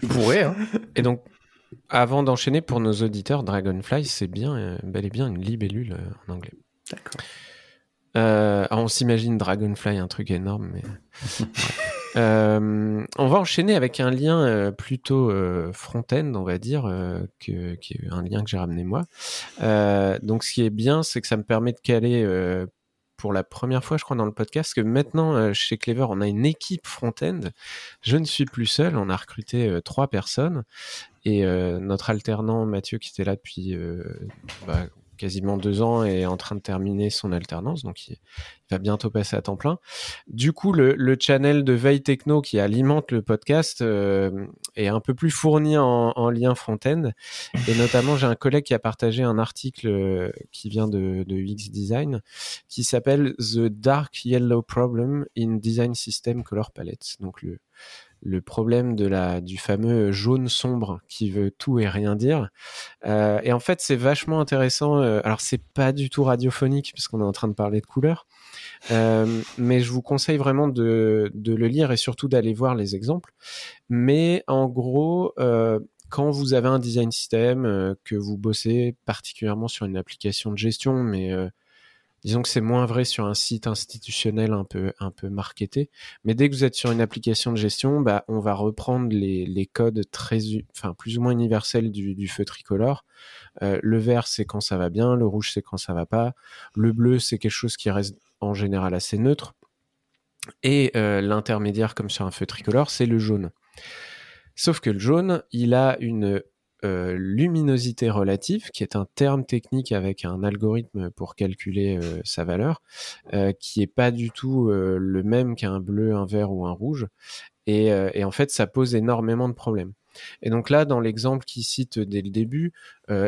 Tu pourrais, hein Et donc, avant d'enchaîner pour nos auditeurs, Dragonfly, c'est bien, euh, bel et bien une libellule euh, en anglais. D'accord. On s'imagine Dragonfly, un truc énorme, mais. Euh, on va enchaîner avec un lien euh, plutôt euh, front-end, on va dire, qui est un lien que j'ai ramené moi. Donc, ce qui est bien, c'est que ça me permet de caler pour la première fois, je crois, dans le podcast, que maintenant, chez Clever, on a une équipe front-end. Je ne suis plus seul, on a recruté trois personnes. Et notre alternant, Mathieu, qui était là depuis bah, quasiment deux ans, est en train de terminer son alternance, donc il, va bientôt passer à temps plein. Du coup, le, channel de Veille Techno qui alimente le podcast euh, est un peu plus fourni en, en lien front-end. Et notamment, j'ai un collègue qui a partagé un article euh, qui vient de, de UX Design qui s'appelle The Dark Yellow Problem in Design System Color Palette. Donc le, le problème de la, du fameux jaune sombre qui veut tout et rien dire. Euh, et en fait, c'est vachement intéressant. euh, alors, c'est pas du tout radiophonique puisqu'on est en train de parler de couleurs, Euh, mais je vous conseille vraiment de, de le lire et surtout d'aller voir les exemples. Mais en gros, quand vous avez un design system, que vous bossez particulièrement sur une application de gestion, mais disons que c'est moins vrai sur un site institutionnel un peu, un peu marketé. Mais dès que vous êtes sur une application de gestion, bah, on va reprendre les, les codes très, enfin, plus ou moins universels du, du feu tricolore. Euh, le vert, c'est quand ça va bien. Le rouge, c'est quand ça va pas. Le bleu, c'est quelque chose qui reste en général assez neutre. Et euh, l'intermédiaire, comme sur un feu tricolore, c'est le jaune. Sauf que le jaune, il a une euh, luminosité relative, qui est un terme technique avec un algorithme pour calculer euh, sa valeur, euh, qui est pas du tout le même qu'un bleu, un vert ou un rouge. Et, en fait, ça pose énormément de problèmes. Et donc là, dans l'exemple qu'il cite dès le début,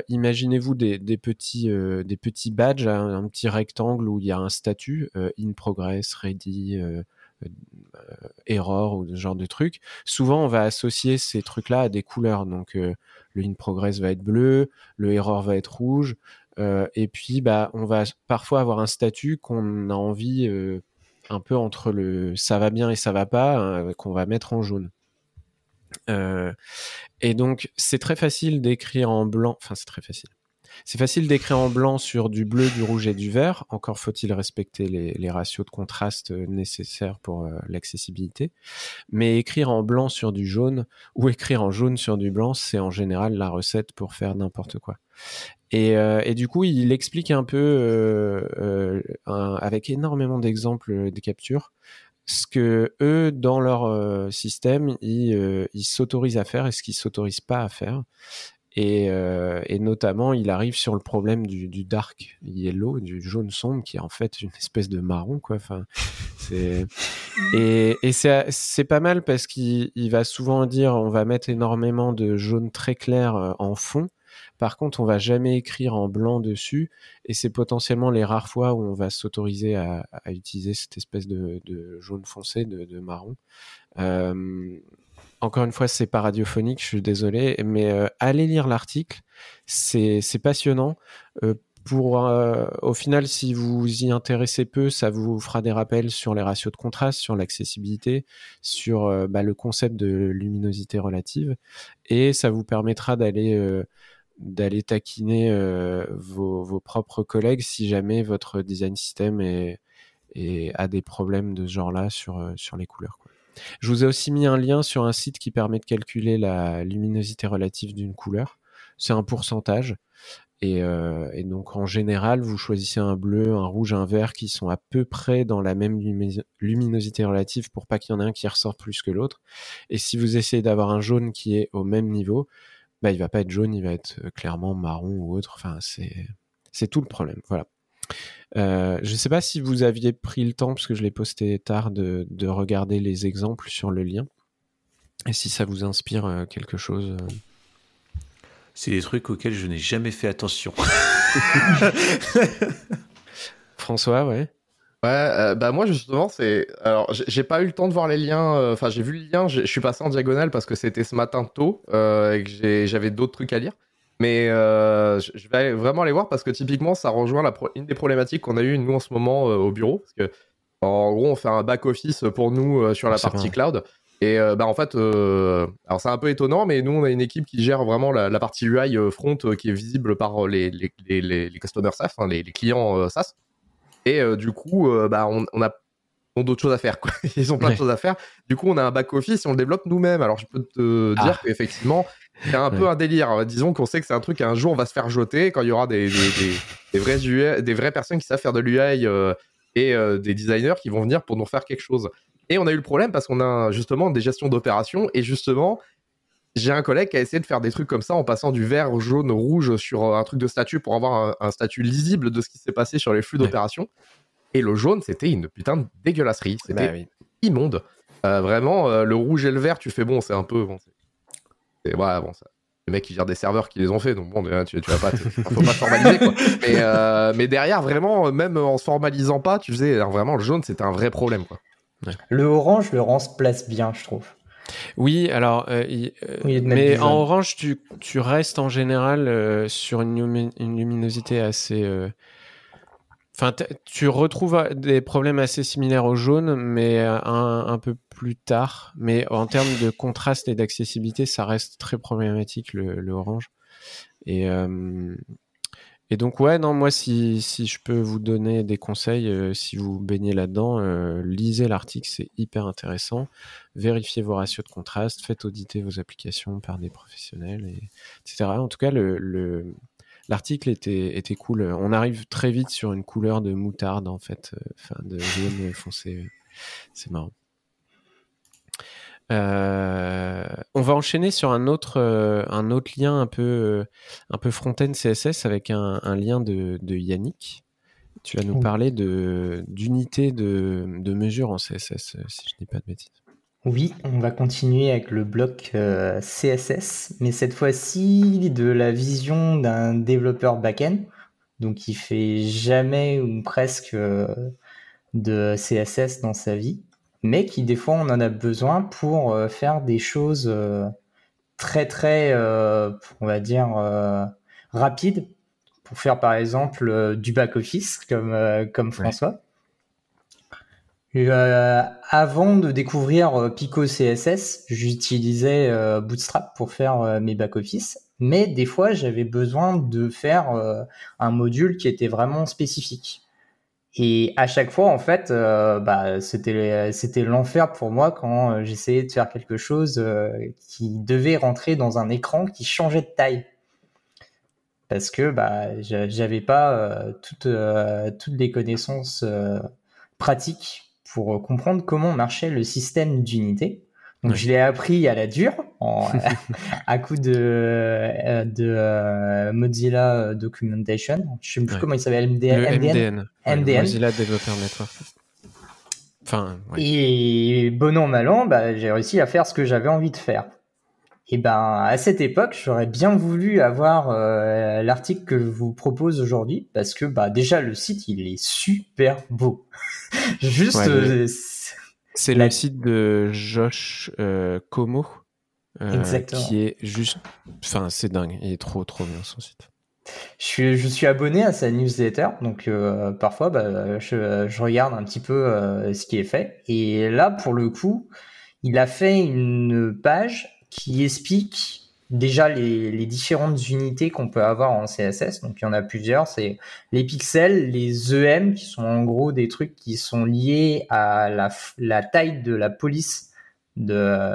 imaginez-vous des, des, petits, des petits badges, un, petit rectangle où il y a un statut, in progress, ready, error ou ce genre de trucs. Souvent, on va associer ces trucs-là à des couleurs. Donc, le in progress va être bleu, le error va être rouge, euh, et puis bah on va parfois avoir un statut qu'on a envie euh, un peu entre le ça va bien et ça va pas, hein, qu'on va mettre en jaune. Euh, et donc c'est très facile d'écrire en blanc, enfin c'est très facile. C'est facile d'écrire en blanc sur du bleu, du rouge et du vert. Encore faut-il respecter les, ratios de contraste euh, nécessaires pour euh, l'accessibilité. Mais écrire en blanc sur du jaune ou écrire en jaune sur du blanc, c'est en général la recette pour faire n'importe quoi. Et, euh, du coup, il explique un peu, avec énormément d'exemples de captures, ce que eux, dans leur système, ils s'autorisent à faire et ce qu'ils s'autorisent pas à faire. Euh, et, notamment, il arrive sur le problème du, dark yellow, du jaune sombre, qui est en fait une espèce de marron, quoi. Enfin, et, et c'est pas mal parce qu'il va souvent dire on va mettre énormément de jaune très clair euh, en fond. Par contre, on va jamais écrire en blanc dessus, et c'est potentiellement les rares fois où on va s'autoriser à, utiliser cette espèce de, jaune foncé, de, marron. Euh, encore une fois, c'est pas radiophonique, je suis désolé, mais euh, allez lire l'article, c'est passionnant. Euh, euh, au final, si vous y intéressez peu, ça vous fera des rappels sur les ratios de contraste, sur l'accessibilité, sur bah, le concept de luminosité relative, et ça vous permettra d'aller d'aller taquiner vos, vos, propres collègues si jamais votre design system est, a des problèmes de ce genre-là sur, les couleurs. Je vous ai aussi mis un lien sur un site qui permet de calculer la luminosité relative d'une couleur. C'est un pourcentage. Et, euh, donc en général, vous choisissez un bleu, un rouge, un vert qui sont à peu près dans la même luminosité relative pour pas qu'il y en ait un qui ressorte plus que l'autre. Et si vous essayez d'avoir un jaune qui est au même niveau, bah il va pas être jaune, il va être euh, clairement marron ou autre. Enfin c'est tout le problème. Voilà. Euh, je ne sais pas si vous aviez pris le temps, parce que je l'ai posté tard, de, regarder les exemples sur le lien. Et si ça vous inspire euh, quelque chose. Euh. C'est des trucs auxquels je n'ai jamais fait attention. François, ouais. Ouais, bah moi justement, c'est. Alors, j'ai pas eu le temps de voir les liens. Enfin, j'ai vu le lien, je suis passé en diagonale parce que c'était ce matin tôt et que j'avais d'autres trucs à lire. Mais euh, je vais vraiment aller voir parce que typiquement, ça rejoint la une des problématiques qu'on a eu nous en ce moment euh, au bureau. Parce que, en gros, on fait un back-office pour nous euh, sur la partie cloud. Et bah, en fait, alors c'est un peu étonnant, mais nous, on a une équipe qui gère vraiment la, partie UI front qui est visible par les, les, les, les customers SaaS, hein, les, clients SaaS. Et du coup, bah, on, on a d'autres choses à faire. Quoi. Ils ont plein de choses à faire. Du coup, on a un back-office et on le développe nous-mêmes. Alors, je peux te dire ah. qu'effectivement, c'est un peu un délire. Disons qu'on sait que c'est un truc un jour on va se faire jeter quand il y aura des, des, vrais des vraies personnes qui savent faire de l'UI euh, et euh, des designers qui vont venir pour nous faire quelque chose. Et on a eu le problème parce qu'on a justement des gestions d'opérations et justement, j'ai un collègue qui a essayé de faire des trucs comme ça en passant du vert, jaune, rouge sur un truc de statut pour avoir un, statut lisible de ce qui s'est passé sur les flux d'opérations. Et le jaune, c'était une putain de dégueulasserie. C'était bah immonde. Euh, vraiment, le rouge et le vert, tu fais bon, c'est un peu. Bon, ouais, bon, ça, les mecs qui gèrent des serveurs qui les ont fait, donc bon, tu, tu vas pas, faut pas formaliser quoi. Mais, euh, mais, derrière, vraiment, même en se formalisant pas, tu faisais vraiment le jaune, c'était un vrai problème quoi. Le orange, le rend se place bien, je trouve. Oui, alors, euh, euh, mais en orange, tu, tu, restes en général sur une, une, luminosité assez Enfin, tu retrouves des problèmes assez similaires au jaune, mais un, un, peu plus tard. Mais en termes de contraste et d'accessibilité, ça reste très problématique le, orange. Et, euh, Et donc, ouais, non, moi, si, je peux vous donner des conseils, euh, si vous baignez là-dedans, euh, lisez l'article, c'est hyper intéressant. Vérifiez vos ratios de contraste, faites auditer vos applications par des professionnels, et, etc. En tout cas, le- l'article était, était cool. On arrive très vite sur une couleur de moutarde, en fait, euh, enfin, de jaune foncé. C'est marrant. Euh, on va enchaîner sur un autre, euh, un autre lien un peu, euh, un peu front-end CSS avec un, un lien de, de Yannick. Tu vas nous parler de d'unité de, de mesure en CSS, euh, si je dis pas de bêtises. Oui, on va continuer avec le bloc euh, CSS, mais cette fois-ci de la vision d'un développeur back-end, donc qui fait jamais ou presque euh, de CSS dans sa vie, mais qui des fois on en a besoin pour euh, faire des choses très très, on va dire, rapides, pour faire par exemple du back-office comme, comme François. Euh, avant de découvrir euh, Pico CSS, j'utilisais euh, Bootstrap pour faire euh, mes back-office, mais des fois j'avais besoin de faire un module qui était vraiment spécifique. Et à chaque fois, en fait, bah, c'était l'enfer pour moi quand j'essayais de faire quelque chose qui devait rentrer dans un écran qui changeait de taille. Parce que bah, j'a- j'avais pas toutes, les connaissances pratiques pour euh, comprendre comment marchait le système d'unité. Donc je l'ai appris à la dure, en, à coup de, euh, de euh, Mozilla Documentation. Je sais plus comment il s'appelle, MD, Le MDN. MDN. ouais, MDN. Mozilla Developer Network. Enfin, ouais. Et bon an, mal an, bah, j'ai réussi à faire ce que j'avais envie de faire. Et ben, à cette époque, j'aurais bien voulu avoir euh, l'article que je vous propose aujourd'hui, parce que bah, déjà, le site, il est super beau. Juste, Ouais, euh, c'est- La- le site de Josh euh, Como. Exactement. Qui est juste. Enfin, c'est dingue. Il est trop, trop bien son site. je, suis, je suis abonné à sa newsletter, donc parfois, bah, je, je regarde un petit peu ce qui est fait. Et là, pour le coup, il a fait une page qui explique déjà les, les différentes unités qu'on peut avoir en CSS. Donc il y en a plusieurs. C'est les pixels, les EM, qui sont en gros des trucs qui sont liés à la, taille de la police de,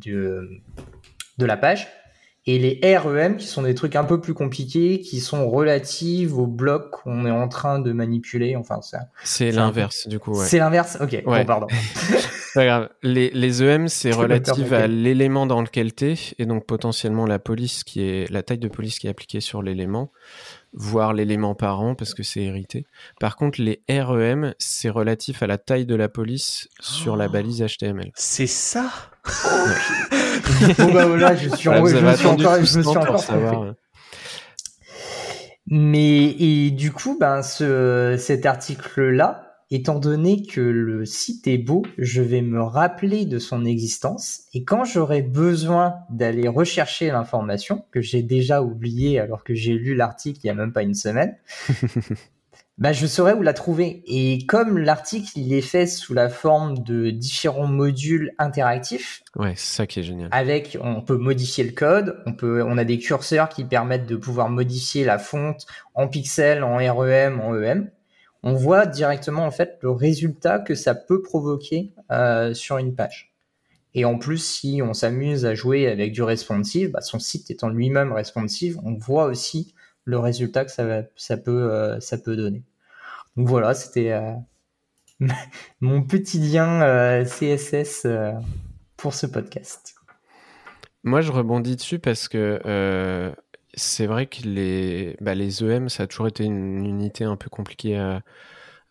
de, de la page. Et les REM, qui sont des trucs un peu plus compliqués, qui sont relatives au bloc qu'on est en train de manipuler. Enfin, c'est l'inverse, du coup. Ouais. c'est l'inverse. Ok, Ouais. bon, pardon. Pas grave. Les, les EM, c'est permettre. à l'élément dans lequel t'es, et donc potentiellement la police qui est la taille de police qui est appliquée sur l'élément, voire l'élément par an parce que c'est hérité. Par contre, les REM, c'est relatif à la taille de la police sur la Oh. balise HTML. C'est ça? Bon, bah voilà, je suis, Voilà, en, je me suis encore, je me suis encore trompé. savoir. Mais et du coup, ben ce, cet article-là, étant donné que le site est beau, je vais me rappeler de son existence et quand j'aurai besoin d'aller rechercher l'information que j'ai déjà oublié alors que j'ai lu l'article il y a même pas une semaine, bah je saurai où la trouver. Et comme l'article il est fait sous la forme de différents modules interactifs, Ouais, c'est ça qui est génial. avec on peut modifier le code, on peut on a des curseurs qui permettent de pouvoir modifier la fonte en pixels, en REM, en EM. On voit directement en fait le résultat que ça peut provoquer euh, sur une page. Et en plus, si on s'amuse à jouer avec du responsive, bah, son site étant lui-même responsive, on voit aussi le résultat que ça, euh, peut donner. Donc voilà, c'était euh, mon petit lien CSS pour ce podcast. Moi, je rebondis dessus parce que c'est vrai que les, bah, les EM, ça a toujours été une unité un peu compliquée à,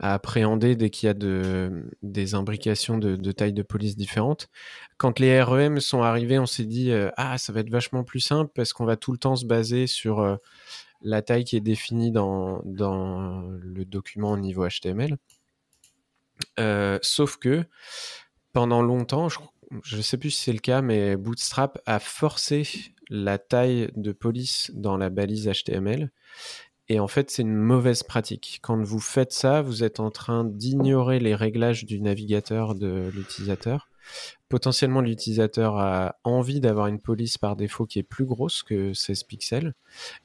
appréhender dès qu'il y a de, des imbrications de, de tailles de police différentes. Quand les REM sont arrivés, on s'est dit euh, ah ça va être vachement plus simple parce qu'on va tout le temps se baser sur euh, la taille qui est définie dans, dans le document au niveau HTML. Euh, sauf que pendant longtemps, je, je sais plus si c'est le cas, mais Bootstrap a forcé la taille de police dans la balise HTML. Et en fait, c'est une mauvaise pratique. Quand vous faites ça, vous êtes en train d'ignorer les réglages du navigateur de l'utilisateur. potentiellement l'utilisateur a envie d'avoir une police par défaut qui est plus grosse que 16 pixels,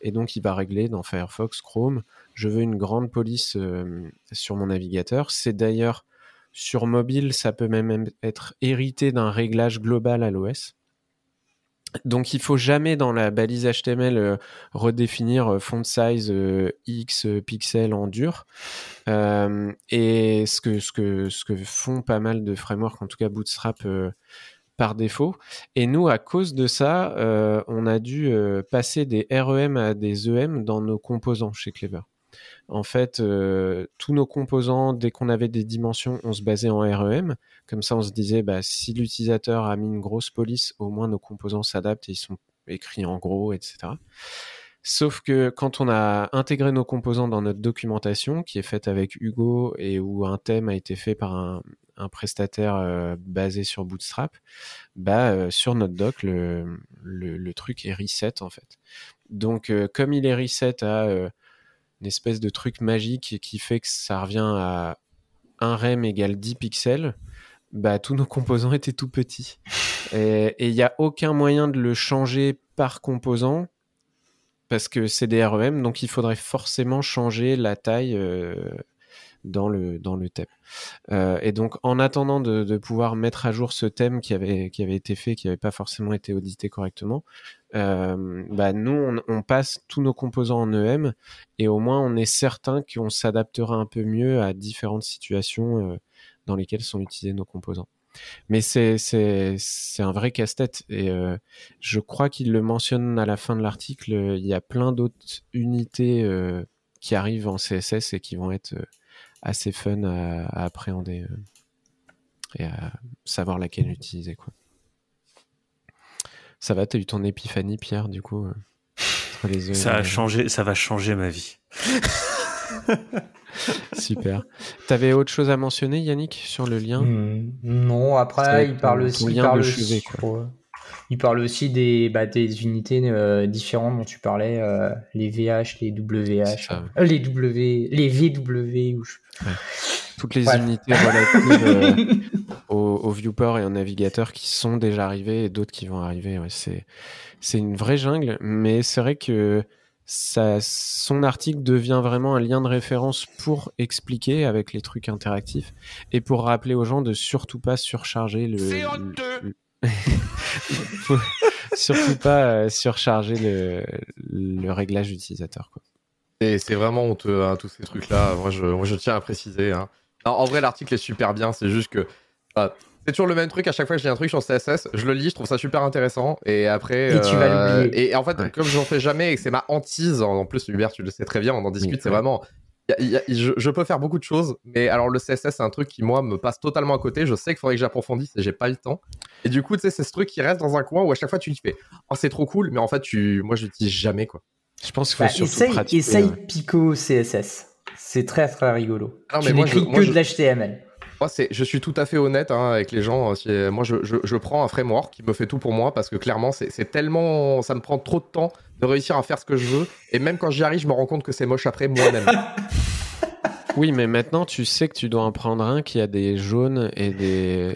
et donc il va régler dans Firefox, Chrome, je veux une grande police euh, sur mon navigateur. C'est d'ailleurs sur mobile, ça peut même être hérité d'un réglage global à l'OS. Donc il faut jamais dans la balise HTML euh, redéfinir euh, font size euh, X pixels en dur. et ce que, ce, que, ce que font pas mal de frameworks, en tout cas Bootstrap par défaut. Et nous, à cause de ça, on a dû passer des REM à des EM dans nos composants chez Clever. En fait, euh, tous nos composants, dès qu'on avait des dimensions, on se basait en REM. Comme ça, on se disait, bah, si l'utilisateur a mis une grosse police, au moins nos composants s'adaptent et ils sont écrits en gros, etc. Sauf que quand on a intégré nos composants dans notre documentation, qui est faite avec Hugo et où un thème a été fait par un, prestataire euh, basé sur Bootstrap, bah, euh, sur notre doc, le, le, truc est reset en fait. Donc, comme il est reset à une espèce de truc magique qui fait que ça revient à 1 rem égale 10 pixels, bah, tous nos composants étaient tout petits. Et il n'y a aucun moyen de le changer par composant parce que c'est des REM, donc il faudrait forcément changer la taille euh, dans le, dans le thème. Euh, et donc, en attendant de, pouvoir mettre à jour ce thème qui avait, qui avait été fait, qui n'avait pas forcément été audité correctement, euh, bah nous, on, passe tous nos composants en EM et au moins, on est certain qu'on s'adaptera un peu mieux à différentes situations euh, dans lesquelles sont utilisés nos composants. Mais c'est, un vrai casse-tête. Et je crois qu'il le mentionne à la fin de l'article. Il y a plein d'autres unités qui arrivent en CSS et qui vont être assez fun à, appréhender euh, et à savoir laquelle utiliser. Quoi. Ça va, t'as eu ton épiphanie, Pierre, du coup les Ça a changé, ça va changer ma vie. Super. T'avais autre chose à mentionner, Yannick, sur le lien? Hmm, Non, après, il parle aussi. Il parle aussi, il parle aussi des, bah, des unités euh, différentes dont tu parlais, euh, les VH, les WH, les W, les VW. Ou Toutes les unités relatives au, au, viewer et au navigateur qui sont déjà arrivées et d'autres qui vont arriver. c'est, c'est une vraie jungle, mais c'est vrai que ça, son article devient vraiment un lien de référence pour expliquer avec les trucs interactifs et pour rappeler aux gens de surtout pas surcharger le, le, faut surtout pas euh, surcharger le, réglage utilisateur. Et c'est vraiment honteux, hein, tous ces trucs-là. Moi je, je, tiens à préciser. Hein. en vrai, l'article est super bien. C'est juste que. Bah, c'est toujours le même truc. À chaque fois que j'ai un truc sur CSS, je le lis, je trouve ça super intéressant. Et après. Et tu vas euh, l'oublier. Et en fait, comme je n'en fais jamais et que c'est ma hantise, en plus, Hubert, tu le sais très bien, on en discute, c'est vraiment je, peux faire beaucoup de choses, mais alors le CSS, c'est un truc qui, moi, me passe totalement à côté. Je sais qu'il faudrait que j'approfondisse et j'ai pas le temps. Et du coup, tu sais, c'est ce truc qui reste dans un coin où à chaque fois tu te fais Oh, c'est trop cool, mais en fait, tu... moi, je l'utilise jamais, quoi. Je pense qu'il faut bah, surtout essaye, pratiquer. Essaye Pico CSS. C'est très, très rigolo. Non, tu n'écris que de l'HTML. Moi, c'est, je suis tout à fait honnête hein, avec les gens. Moi, je, je, je, prends un framework qui me fait tout pour moi parce que clairement, c'est, c'est tellement. Ça me prend trop de temps de réussir à faire ce que je veux. Et même quand j'y arrive, je me rends compte que c'est moche après moi-même. Oui, mais maintenant, tu sais que tu dois en prendre un qui a des jaunes et des,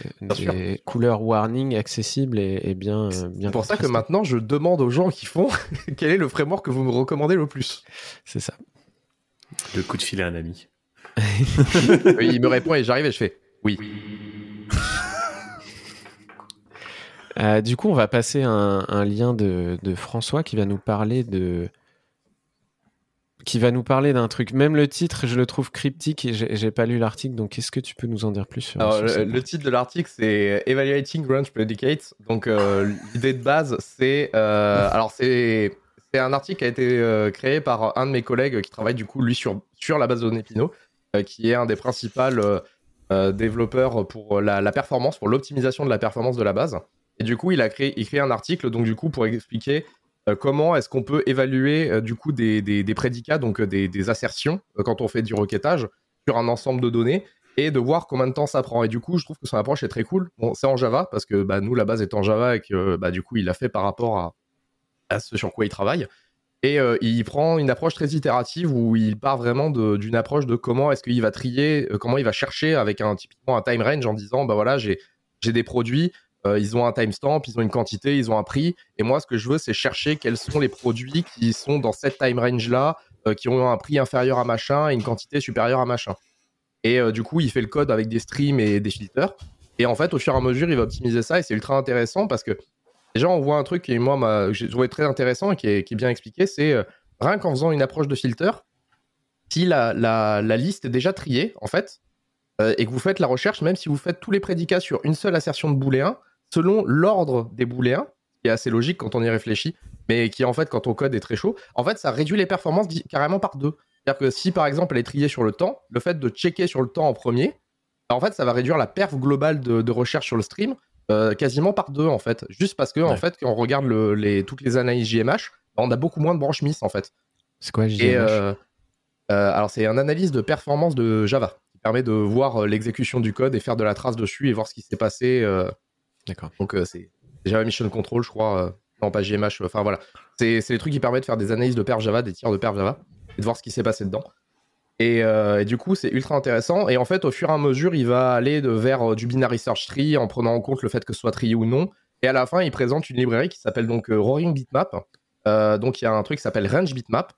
couleurs warning accessibles et, bien. bien c'est pour ça que maintenant, je demande aux gens qui font quel est le framework que vous me recommandez le plus. C'est ça. Le coup de filet à un ami. il me répond et j'arrive et je fais oui. Euh, du coup, on va passer un, un lien de, de, François qui va nous parler de qui va nous parler d'un truc. Même le titre, je le trouve cryptique et j'ai pas lu l'article. Donc, est-ce que tu peux nous en dire plus sur, Alors, le, titre de l'article, c'est Evaluating Range Predicates. Donc, euh, l'idée de base, c'est euh, alors c'est c'est un article qui a été euh, créé par un de mes collègues qui travaille du coup lui sur sur la base de données Pinot, qui est un des principaux développeurs pour la, la performance, pour l'optimisation de la performance de la base. Et du coup, il a créé, il créé un article donc du coup pour expliquer comment est-ce qu'on peut évaluer euh, du coup des, prédicats, donc euh, des, assertions, quand on fait du requêtage sur un ensemble de données et de voir combien de temps ça prend? Et du coup, je trouve que son approche est très cool. C'est en Java parce que bah, nous, la base est en Java et que bah, du coup, il l'a fait par rapport à, ce sur quoi il travaille. Et il prend une approche très itérative où il part vraiment d'une approche de comment est-ce qu'il va trier, comment il va chercher avec un typiquement un time range en disant bah voilà j'ai des produits, euh, ils ont un timestamp, ils ont une quantité, ils ont un prix. Et moi, ce que je veux, c'est chercher quels sont les produits qui sont dans cette time range-là, euh, qui ont un prix inférieur à machin et une quantité supérieure à machin. Et euh, du coup, il fait le code avec des streams et des filters. Et en fait, au fur et à mesure, il va optimiser ça et c'est ultra intéressant parce que déjà, on voit un truc qui, moi, que j'ai trouvé très intéressant et qui est, bien expliqué c'est rien qu'en faisant une approche de filter, si la, la- liste est déjà triée, en fait, et que vous faites la recherche, même si vous faites tous les prédicats sur une seule assertion de booléen, selon l'ordre des booléens, qui est assez logique quand on y réfléchit, mais qui en fait, quand on code, est très chaud, en fait, ça réduit les performances carrément par deux. C'est-à-dire que si par exemple elle est triée sur le temps, le fait de checker sur le temps en premier, bah, en fait, ça va réduire la perf globale de, de recherche sur le stream euh, quasiment par deux en fait. Juste parce que en fait, quand on regarde le- les, toutes les analyses JMH, bah, on a beaucoup moins de branches miss en fait. C'est quoi Et JMH euh, euh, alors c'est un analyse de performance de Java qui permet de voir l'exécution du code et faire de la trace dessus et voir ce qui s'est passé. Euh, D'accord. donc euh, c'est Java Mission Control, je crois. euh, non, pas JMH. Enfin voilà. C'est les trucs qui permettent de faire des analyses de perf Java, des tirs de perf Java et de voir ce qui s'est passé dedans. Et, euh, du coup, c'est ultra intéressant. Et en fait, au fur et à mesure, il va aller de, vers euh, du binary search tree en prenant en compte le fait que ce soit trié ou non. Et à la fin, il présente une librairie qui s'appelle donc euh, Roaring Bitmap. Euh, donc il y a un truc qui s'appelle Range Bitmap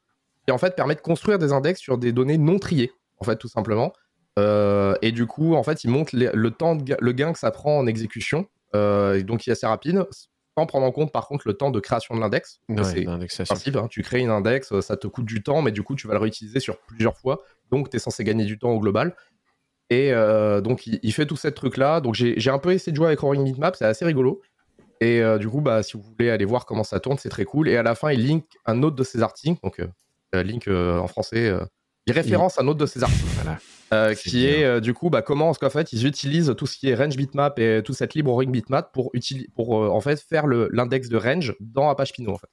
qui en fait permet de construire des index sur des données non triées, en fait, tout simplement. Euh, et du coup, en fait, il montre le temps, le gain que ça prend en exécution, euh, et donc qui est assez rapide, sans prendre en compte par contre le temps de création de l'index. Ouais, c'est principe, hein. tu crées une index, euh, ça te coûte du temps, mais du coup, tu vas le réutiliser sur plusieurs fois, donc tu es censé gagner du temps au global. Et euh, donc, il, il fait tout ce truc-là. Donc, j'ai un peu essayé de jouer avec Roaring Bitmap, c'est assez rigolo. Et euh, du coup, bah, si vous voulez aller voir comment ça tourne, c'est très cool. Et à la fin, il link un autre de ses articles, donc euh, euh, link euh, en français, euh, il référence un autre de ses articles, Voilà. euh, qui bien. est euh, du coup bah, comment qu'en fait ils utilisent tout ce qui est range bitmap et toute cette libre Roaring bitmap pour, pour euh, en fait faire l'index de range dans Apache Pinot. En fait.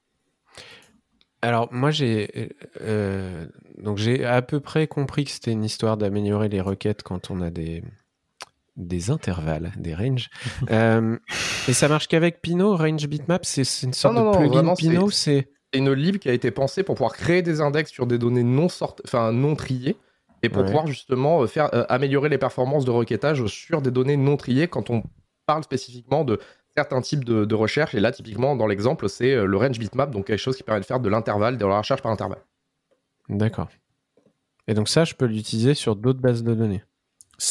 Alors moi j'ai donc j'ai à peu près compris que c'était une histoire d'améliorer les requêtes quand on a des des intervalles, des ranges. Et ça marche qu'avec Pinot, range bitmap, c'est une sorte Non, non, de plugin Pinot, c'est C'est une lib qui a été pensée pour pouvoir créer des index sur des données non enfin non triées, et pour Ouais. pouvoir justement euh, faire euh, améliorer les performances de requêtage sur des données non triées quand on parle spécifiquement de certains types de, de recherche. Et là, typiquement, dans l'exemple, c'est euh, le range bitmap, donc quelque chose qui permet de faire de l'intervalle, de la recherche par intervalle. d'accord. Et donc ça, je peux l'utiliser sur d'autres bases de données.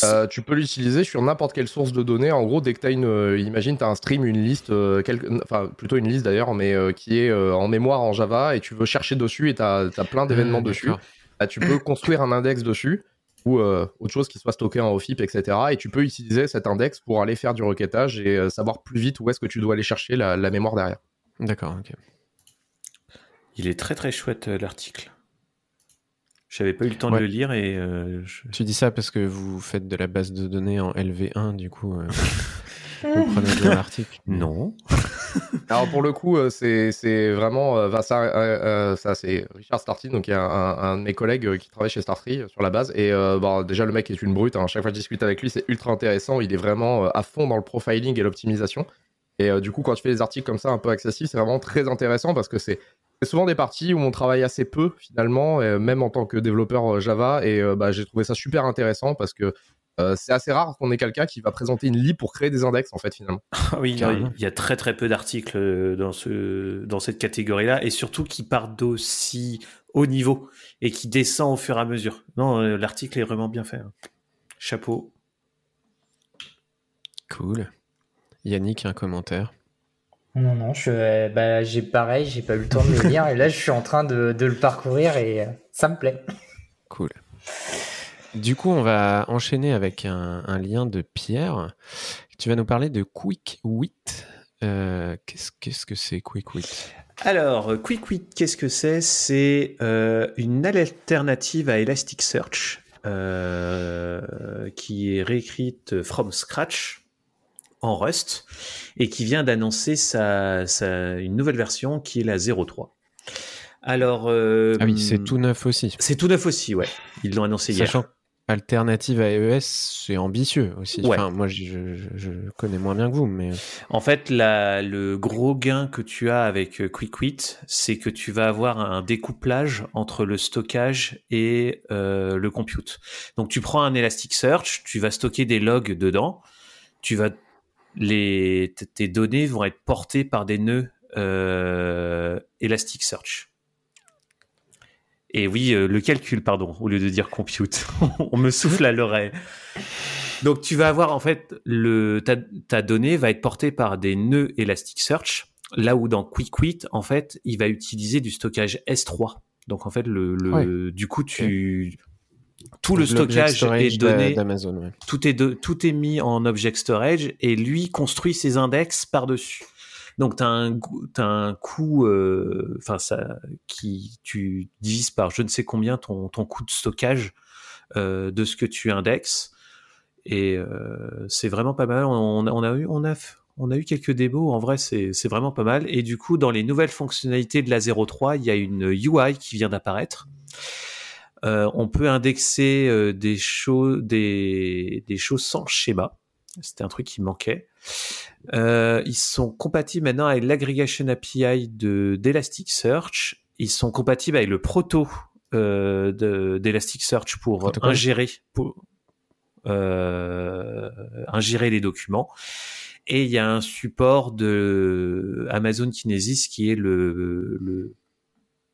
Euh, tu peux l'utiliser sur n'importe quelle source de données. En gros, dès que tu as une. euh, imagine, tu as un stream, une liste, euh, quelque- enfin, plutôt une liste d'ailleurs, mais euh, qui est euh, en mémoire en Java et tu veux chercher dessus et tu as, plein d'événements Ah, dessus. d'accord. Bah, tu peux construire un index dessus ou euh, autre chose qui soit stocké en OFIP, etc. Et tu peux utiliser cet index pour aller faire du requêtage et euh, savoir plus vite où est-ce que tu dois aller chercher la, la mémoire derrière. D'accord, ok. Il est très très chouette l'article. J'avais pas eu le temps Ouais. de le lire et euh, je- Tu dis ça parce que vous faites de la base de données en LV1, du coup, euh, vous prenez bien l'article. non. Alors pour le coup, euh, c'est c'est vraiment euh, ça, ça c'est Richard Starty, donc il y a un, un de mes collègues qui travaille chez Startree sur la base. Et euh, bah, déjà le mec est une brute. hein. Chaque fois que je discute avec lui, c'est ultra intéressant. Il est vraiment à fond dans le profiling et l'optimisation. Et euh, du coup, quand tu fais des articles comme ça un peu accessibles, c'est vraiment très intéressant parce que c'est c'est souvent des parties où on travaille assez peu finalement, euh, même en tant que développeur euh, Java. Et euh, bah, j'ai trouvé ça super intéressant parce que euh, c'est assez rare qu'on ait quelqu'un qui va présenter une lib pour créer des index en fait finalement. Ah oui, il y a très très peu d'articles dans, ce, dans cette catégorie-là, et surtout qui partent d'aussi haut niveau et qui descend au fur et à mesure. Non, l'article est vraiment bien fait. hein. Chapeau. Cool. Yannick, un commentaire? Non, non, je, euh, bah, j'ai pareil, j'ai pas eu le temps de le lire et là je suis en train de, de le parcourir et euh, ça me plaît. Cool. Du coup, on va enchaîner avec un, un lien de Pierre. Tu vas nous parler de QuickWit. Euh, qu'est-ce, qu'est-ce que c'est QuickWit Alors, QuickWit, qu'est-ce que c'est? C'est euh, une alternative à Elasticsearch euh, qui est réécrite from scratch en Rust et qui vient d'annoncer sa, sa- une nouvelle version qui est la 0.3. Alors, euh, Ah oui, c'est tout neuf aussi. C'est tout neuf aussi, ouais. Ils l'ont annoncé hier. Sachant qu'alternative à ES, c'est ambitieux aussi. Ouais. Enfin, moi, je, je- je connais moins bien que vous, mais En fait, la- le gros gain que tu as avec euh, QuickWit, c'est que tu vas avoir un découplage entre le stockage et euh, le compute. Donc, tu prends un Elasticsearch, tu vas stocker des logs dedans, tu vas les, tes données vont être portées par des nœuds euh, Elasticsearch. Et oui, euh, le calcul, pardon, au lieu de dire compute. On me souffle à l'oreille. Donc tu vas avoir en fait le ta, ta donnée va être portée par des nœuds Elasticsearch, là où dans QuickWit en fait il va utiliser du stockage S3. Donc en fait le, le du coup tu tout le stockage est donné ouais. tout est, de, tout est mis en object storage et lui construit ses index par-dessus. Donc, tu as un, goût- t'as un coût, euh, enfin, ça, qui, tu divises par je ne sais combien ton, ton coût de stockage euh, de ce que tu indexes. Et euh, c'est vraiment pas mal. On, on a eu, on a, on a eu quelques démos. En vrai, c'est c'est vraiment pas mal. Et du coup, dans les nouvelles fonctionnalités de la 03, il y a une UI qui vient d'apparaître. Euh, on peut indexer euh, des choses, des, des choses sans schéma. C'était un truc qui manquait. Euh, ils sont compatibles maintenant avec l'aggregation API de d'Elasticsearch. Ils sont compatibles avec le proto euh, de- d'Elasticsearch pour ingérer, pour, euh, ingérer les documents. Et il y a un support de Amazon Kinesis qui est le, le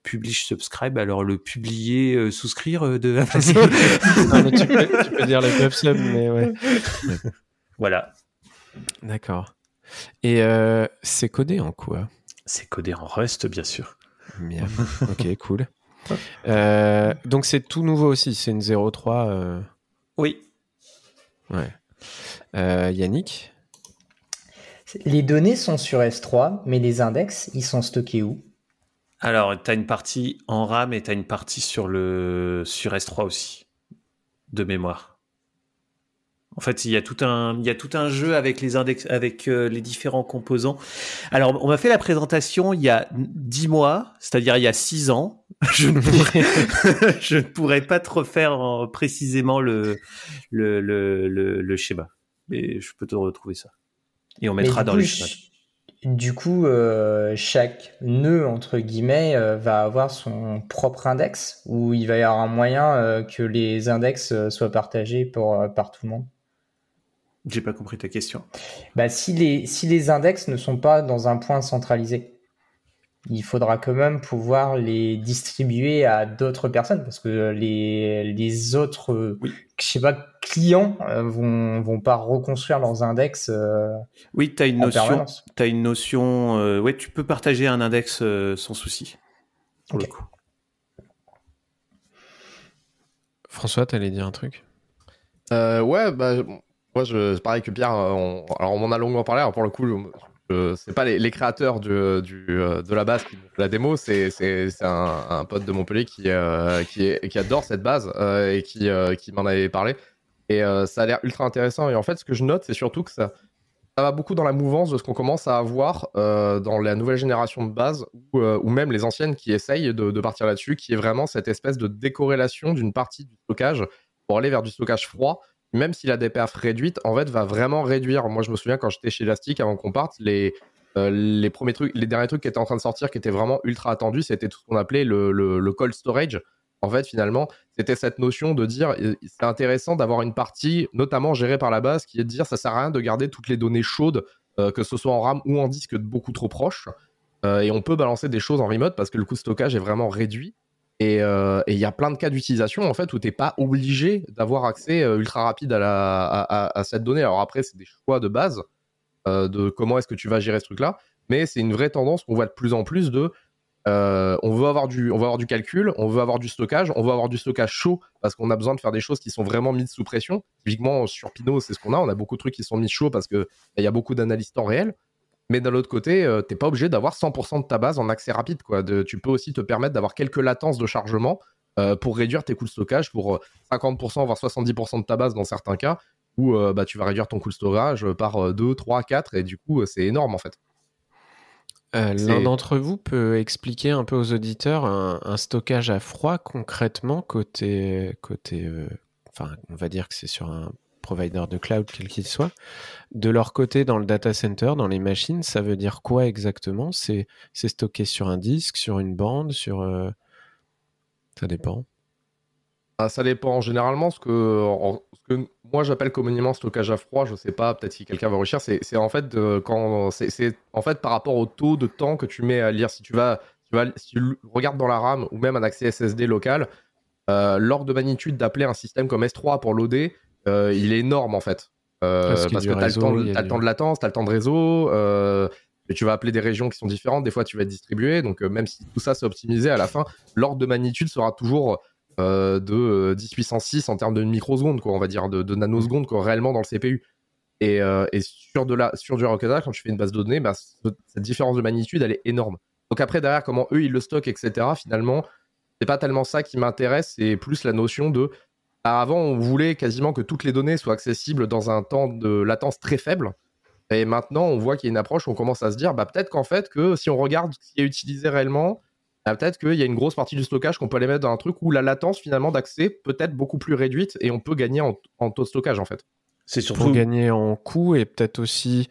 publish subscribe. Alors le publier euh, souscrire euh, de Amazon. Non, mais tu, peux, tu peux dire le mais ouais. voilà. D'accord. Et euh, c'est codé en quoi? C'est codé en Rust, bien sûr. Bien. Ok, cool. Euh, donc c'est tout nouveau aussi, c'est une 03. euh, Oui. Ouais. Euh, Yannick? Les données sont sur S3, mais les index, ils sont stockés où? Alors, tu as une partie en RAM et tu as une partie sur, le, sur S3 aussi, de mémoire. En fait, il y a tout un, il y a tout un jeu avec les index, avec euh, les différents composants. Alors, on m'a fait la présentation il y a 10 mois, c'est-à-dire il y a 6 ans. Je ne pourrais, je ne pourrais pas te refaire en- précisément le, le, le, le, le schéma. Mais je peux te retrouver ça. Et on mettra dans les schémas. Du coup, euh, chaque nœud, entre guillemets, euh, va avoir son propre index, ou il va y avoir un moyen euh, que les index soient partagés pour, par tout le monde J'ai pas compris ta question. bah, si, les, si les index ne sont pas dans un point centralisé, il faudra quand même pouvoir les distribuer à d'autres personnes, parce que les, les autres, Oui. je sais pas, clients euh, vont, vont pas reconstruire leurs index euh, Oui, tu as une en notion. T'as une notion. euh, ouais, tu peux partager un index euh, sans souci. Pour Ok. le coup. François, t'allais dire un truc? Euh, ouais, bah, moi, je, c'est pareil que Pierre, on, alors on m'en a longuement parlé. Alors pour le coup, je- je- c'est pas les, les créateurs du, du, de la base qui la démo, c'est, c'est, c'est un, un pote de Montpellier qui, euh, qui, est- qui adore cette base euh, et qui, euh, qui m'en avait parlé. Et euh, ça a l'air ultra intéressant. Et en fait, ce que je note, c'est surtout que ça, ça va beaucoup dans la mouvance de ce qu'on commence à avoir euh, dans la nouvelle génération de base ou, euh, même les anciennes qui essayent de, partir là-dessus, qui est vraiment cette espèce de décorrélation d'une partie du stockage pour aller vers du stockage froid, même si la DPF réduite, en fait, va vraiment réduire. Moi, je me souviens quand j'étais chez Elastic, avant qu'on parte, les, les premiers trucs, les derniers trucs qui étaient en train de sortir, qui étaient vraiment ultra attendus, c'était tout ce qu'on appelait le, le cold storage. En fait, finalement, c'était cette notion de dire, c'est intéressant d'avoir une partie, notamment gérée par la base, qui est de dire, ça sert à rien de garder toutes les données chaudes, euh, que ce soit en RAM ou en disque, beaucoup trop proches. Euh, et on peut balancer des choses en remote parce que le coût de stockage est vraiment réduit. Et euh, il y a plein de cas d'utilisation en fait où t'es pas obligé d'avoir accès ultra rapide à, à, cette donnée. Alors après, c'est des choix de base de comment est-ce que tu vas gérer ce truc-là, mais c'est une vraie tendance qu'on voit de plus en plus de euh, on veut avoir du calcul, on veut avoir du stockage, on veut avoir du stockage chaud parce qu'on a besoin de faire des choses qui sont vraiment mises sous pression. Typiquement sur Pinot, c'est ce qu'on a, on a beaucoup de trucs qui sont mis chauds parce que il y a beaucoup d'analyses temps réel. Mais d'un autre côté, euh, t'es pas obligé d'avoir 100% de ta base en accès rapide. Tu peux aussi te permettre d'avoir quelques latences de chargement euh, pour réduire tes coûts de stockage pour euh, 50% voire 70% de ta base dans certains cas, où bah, tu vas réduire ton coût de storage par euh, 2, 3, 4, et du coup, c'est énorme en fait. Euh, L'un d'entre vous peut expliquer un peu aux auditeurs un, un stockage à froid concrètement côté, côté euh, enfin, on va dire que c'est sur un provider de cloud quel qu'il soit. De leur côté, dans le data center, dans les machines, ça veut dire quoi exactement? C'est c'est stocké sur un disque, sur une bande, sur. euh, Ça dépend. Ah, ça dépend. Généralement, ce que, en- ce que moi j'appelle communément stockage à froid, je sais pas, peut-être si quelqu'un va réussir, c'est en fait de- quand c'est c'est en fait par rapport au taux de temps que tu mets à lire. Si tu vas, tu vas, si tu regardes dans la RAM ou même un accès SSD local, euh, l'ordre de magnitude d'appeler un système comme S3 pour loader, euh, il est énorme en fait. Euh, Parce qu'il y a parce que tu as, le temps, du- de latence, tu as le temps de réseau, et tu vas appeler des régions qui sont différentes, des fois tu vas être distribué, donc même si tout ça c'est optimisé, à la fin, l'ordre de magnitude sera toujours euh, de euh, 10 puissance 6 en termes de microsecondes, quoi, on va dire, de, de nanosecondes quoi, réellement dans le CPU. Et, euh, et sur, de la, sur du Rocket quand tu fais une base de données, bah, ce- cette différence de magnitude, elle est énorme. Donc après, derrière, comment eux, ils le stockent, etc., finalement, c'est pas tellement ça qui m'intéresse, c'est plus la notion de... bah, avant, on voulait quasiment que toutes les données soient accessibles dans un temps de latence très faible. Et maintenant, on voit qu'il y a une approche où on commence à se dire, bah, peut-être qu'en fait, que si on regarde ce qui est utilisé réellement, bah, peut-être qu'il y a une grosse partie du stockage qu'on peut aller mettre dans un truc où la latence finalement d'accès peut être beaucoup plus réduite et on peut gagner en, en taux de stockage en fait. C'est Pour surtout. gagner en coût et peut-être aussi,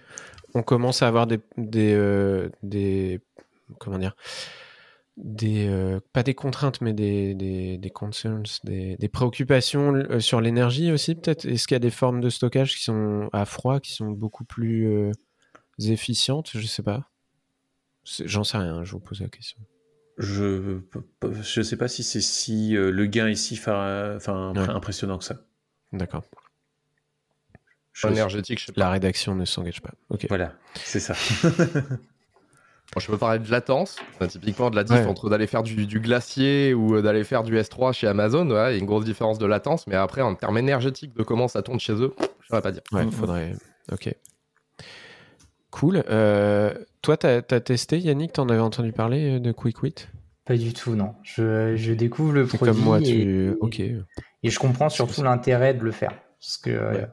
on commence à avoir des, des, euh, des comment dire, des euh, pas des contraintes mais des, des, des concerns, des, des préoccupations euh, sur l'énergie aussi peut-être. Est-ce qu'il y a des formes de stockage qui sont à froid, qui sont beaucoup plus euh, efficientes? Je sais pas. C'est- J'en sais rien. Je vous pose la question. Je je sais pas si c'est si euh, le gain est si fa- enfin, Ouais. impressionnant que ça. D'accord. Je- Énergétique, je sais pas. La rédaction ne s'engage pas. Ok. Voilà, c'est ça. Bon, je peux parler de latence, Enfin, typiquement de la diff Ouais. entre d'aller faire du, du glacier ou euh, d'aller faire du S3 chez Amazon. il y a une grosse différence de latence, mais après en termes énergétiques de comment ça tourne chez eux, je saurais pas dire. Ouais, Mhm. faudrait. Ok. Cool. Euh, toi, t'as as testé, Yannick, t'en avais entendu parler euh, de QuickWit Pas du tout, non. Je, je découvre le produit. comme moi, et, tu. Ok. et je comprends surtout l'intérêt de le faire. Parce que euh, Ouais.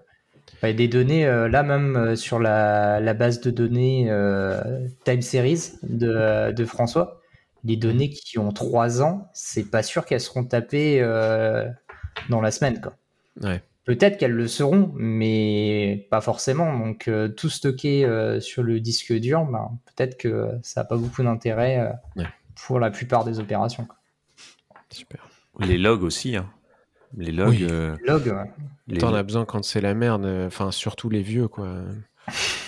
bah, des données, euh, là même sur la, la base de données euh, Time Series de, de François, les données qui ont 3 ans, c'est pas sûr qu'elles seront tapées euh, dans la semaine. Quoi. Ouais. Peut-être qu'elles le seront, mais pas forcément. Donc euh, tout stocké euh, sur le disque dur, ben, peut-être que ça n'a pas beaucoup d'intérêt euh, Ouais. pour la plupart des opérations. quoi. Super. Les logs aussi. hein. Les logs. Oui. euh, Log, ouais. les- T'en as besoin quand c'est la merde. Enfin, surtout les vieux, quoi.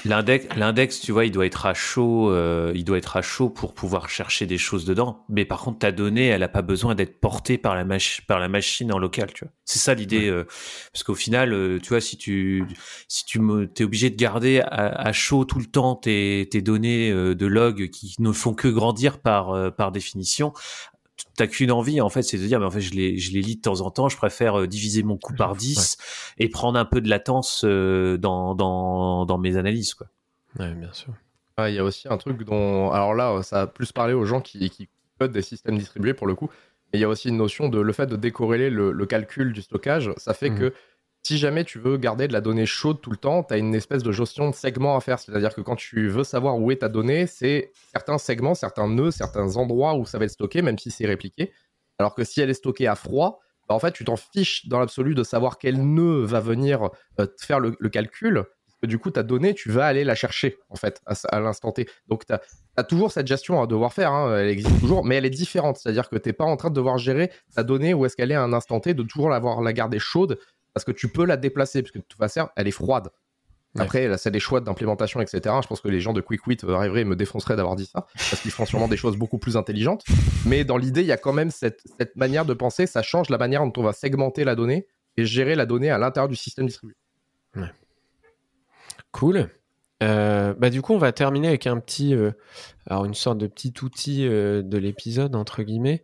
L'index, l'index, tu vois, il doit être à chaud, euh, il doit être à chaud pour pouvoir chercher des choses dedans. Mais par contre, ta donnée, elle a pas besoin d'être portée par la, mach- par la machine en local, tu vois. C'est ça l'idée, euh, parce qu'au final, euh, tu vois, si tu, si tu me, t'es obligé de garder à, à chaud tout le temps tes, tes données euh, de log qui ne font que grandir par, euh, par définition. T'as qu'une envie, en fait, c'est de dire, mais en fait, je les, je les lis de temps en temps, je préfère euh, diviser mon coût par 10 et prendre un peu de latence euh, dans, dans, dans mes analyses, quoi. Ouais, bien sûr. Ah, Il y a aussi un truc dont. Alors là, ça a plus parlé aux gens qui, qui codent des systèmes distribués pour le coup. Mais il y a aussi une notion de le fait de décorréler le, le calcul du stockage. Ça fait Mhm. que si jamais tu veux garder de la donnée chaude tout le temps, tu as une espèce de gestion de segments à faire. C'est-à-dire que quand tu veux savoir où est ta donnée, c'est certains segments, certains nœuds, certains endroits où ça va être stocké, même si c'est répliqué. Alors que si elle est stockée à froid, bah, en fait, tu t'en fiches dans l'absolu de savoir quel nœud va venir euh, faire le, calcul. Parce que du coup, ta donnée, tu vas aller la chercher, en fait, à, l'instant T. Donc, tu as, toujours cette gestion à devoir faire. hein, elle existe toujours, mais elle est différente. C'est-à-dire que tu n'es pas en train de devoir gérer ta donnée où est-ce qu'elle est à un instant T, de toujours la garder chaude, parce que tu peux la déplacer, parce que de toute façon, elle est froide. Ouais. Après, là, c'est des choix d'implémentation, etc. Je pense que les gens de QuickWit arriveraient et me défonceraient d'avoir dit ça, parce qu'ils font sûrement des choses beaucoup plus intelligentes. Mais dans l'idée, il y a quand même cette, cette manière de penser, ça change la manière dont on va segmenter la donnée et gérer la donnée à l'intérieur du système distribué. Cool. Euh, bah, du coup, on va terminer avec un petit, euh, alors une sorte de petit outil euh, de l'épisode entre guillemets.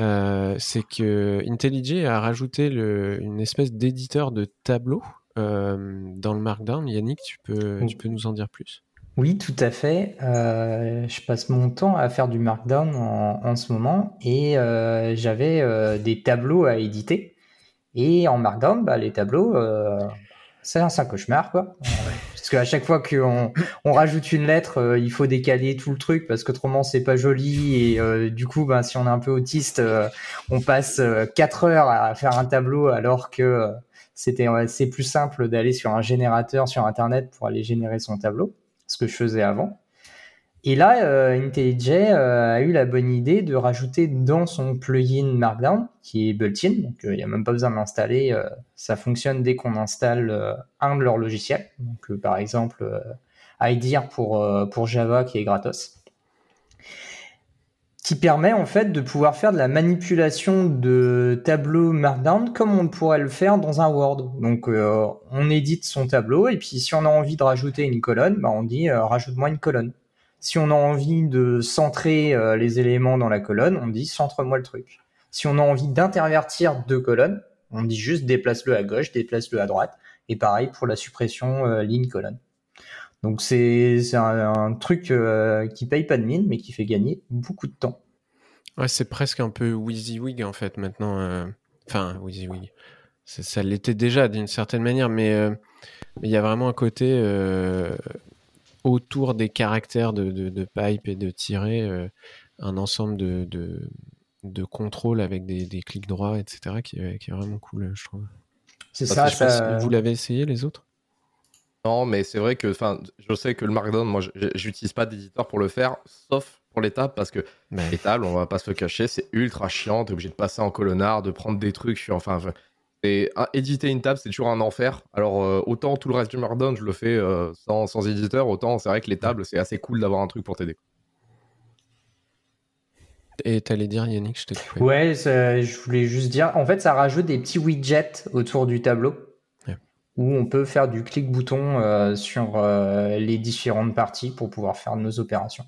Euh, c'est que IntelliJ a rajouté le- une espèce d'éditeur de tableau euh, dans le Markdown. Yannick, tu peux, Oui. tu peux nous en dire plus? Oui, tout à fait. Euh, je passe mon temps à faire du Markdown en, en ce moment et euh, j'avais euh, des tableaux à éditer. Et en Markdown, bah, les tableaux, euh, c'est un, c'est un cauchemar, quoi. Parce qu'à chaque fois qu'on on rajoute une lettre, euh, il faut décaler tout le truc parce qu'autrement c'est pas joli. Et euh, du coup, ben, si on est un peu autiste, euh, on passe 4 heures à faire un tableau alors que c'était c'est plus simple d'aller sur un générateur sur Internet pour aller générer son tableau ce que je faisais avant. Et là, euh, IntelliJ euh, a eu la bonne idée de rajouter dans son plugin Markdown, qui est built-in, donc euh, il n'y a même pas besoin de l'installer, euh, ça fonctionne dès qu'on installe euh, un de leurs logiciels, euh, par exemple euh, IDEA pour, euh, Java qui est gratos, qui permet en fait de pouvoir faire de la manipulation de tableaux Markdown comme on pourrait le faire dans un Word. Donc euh, on édite son tableau et puis si on a envie de rajouter une colonne, bah, on dit euh, rajoute-moi une colonne. Si on a envie de centrer euh, les éléments dans la colonne, on dit centre-moi le truc. Si on a envie d'intervertir deux colonnes, on dit juste déplace-le à gauche, déplace-le à droite. Et pareil pour la suppression euh, ligne-colonne. Donc c'est un, truc euh, qui paye pas de mine, mais qui fait gagner beaucoup de temps. Ouais, c'est presque un peu WYSIWYG en fait maintenant. euh, Enfin, WYSIWYG. Ça, l'était déjà d'une certaine manière, mais il y a vraiment un côté autour des caractères de, de, de pipe et de tirer euh, un ensemble de, de, de contrôles avec des, des clics droits, etc., qui, est- qui est vraiment cool, je trouve. C'est ça, c'est- ça- Vous l'avez essayé les autres? Non, mais c'est vrai que, enfin, je sais que le Markdown, moi, je- j'utilise pas d'éditeur pour le faire, sauf pour les tables, parce que Ouais. les tables, on va pas se le cacher, c'est ultra chiant. T'es obligé de passer en colonnard, de prendre des trucs. je enfin, et éditer une table, c'est toujours un enfer. Alors, euh, autant tout le reste du Markdown, je le fais euh, sans, sans éditeur, autant c'est vrai que les tables, c'est assez cool d'avoir un truc pour t'aider. Et t'allais dire Yannick, je t'ai coupé. Ouais, ça- je voulais juste dire, en fait, ça rajoute des petits widgets autour du tableau où on peut faire du clic-bouton euh, sur euh, les différentes parties pour pouvoir faire nos opérations.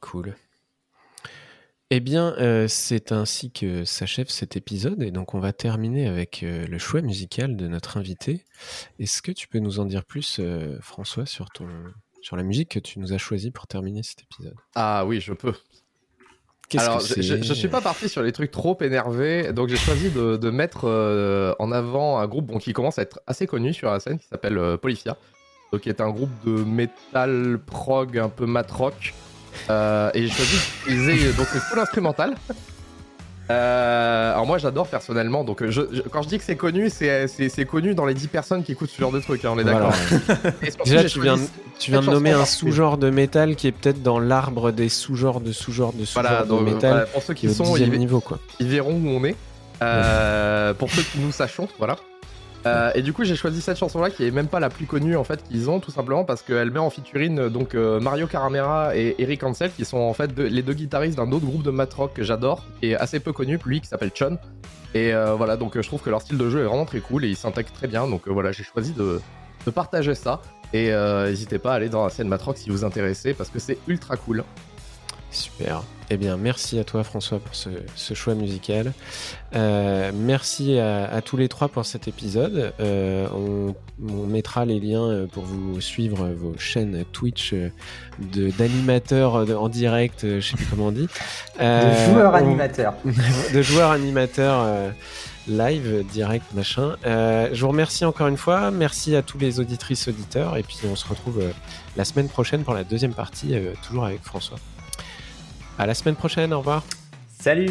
Cool. Eh bien, euh, c'est ainsi que s'achève cet épisode et donc on va terminer avec euh, le choix musical de notre invité. Est-ce que tu peux nous en dire plus, euh, François, sur ton sur la musique que tu nous as choisie pour terminer cet épisode? Ah oui, je peux. Alors, je, je suis pas parti sur les trucs trop énervés, donc j'ai choisi de, de mettre en avant un groupe bon, qui commence à être assez connu sur la scène, qui s'appelle Polyphia, donc qui est un groupe de metal prog un peu mat rock. Euh, et j'ai choisi d'utiliser donc c'est full instrumental. Euh, alors moi j'adore personnellement, donc je, je- quand je dis que c'est connu, c'est connu dans les 10 personnes qui écoutent ce genre de truc, hein, on est d'accord. Déjà, tu viens, choisi- tu viens de nommer un sous-genre de métal qui est peut-être dans l'arbre des sous-genres de sous-genres de sous-genres Voilà, de donc, métal voilà, pour ceux qui sont, ils, niveau, quoi. ils verront où on est. Euh, pour ceux qui nous sachons, voilà. Euh, et du coup, j'ai choisi cette chanson-là qui est même pas la plus connue en fait qu'ils ont, tout simplement parce qu'elle met en featuring euh, donc euh, Mario Caramera et Eric Ansel qui sont en fait les deux guitaristes d'un autre groupe de mat rock que j'adore, est assez peu connu, lui qui s'appelle Chun. Et voilà, donc je trouve que leur style de jeu est vraiment très cool et ils s'intègrent très bien. Donc voilà, j'ai choisi de, partager ça. Et n'hésitez pas à aller dans la scène mat rock si vous vous intéressez parce que c'est ultra cool. Super. Eh bien, merci à toi, François, pour ce, ce choix musical. Euh, merci à, à tous les trois pour cet épisode. Euh, on, on mettra les liens euh, pour vous suivre vos chaînes Twitch d'animateurs en direct, je sais plus comment on dit. De joueurs on- animateurs. de joueurs animateurs live, direct, machin. Je vous remercie encore une fois. Merci à tous les auditrices, auditeurs. Et puis on se retrouve la semaine prochaine pour la deuxième partie, toujours avec François. À la semaine prochaine, au revoir. Salut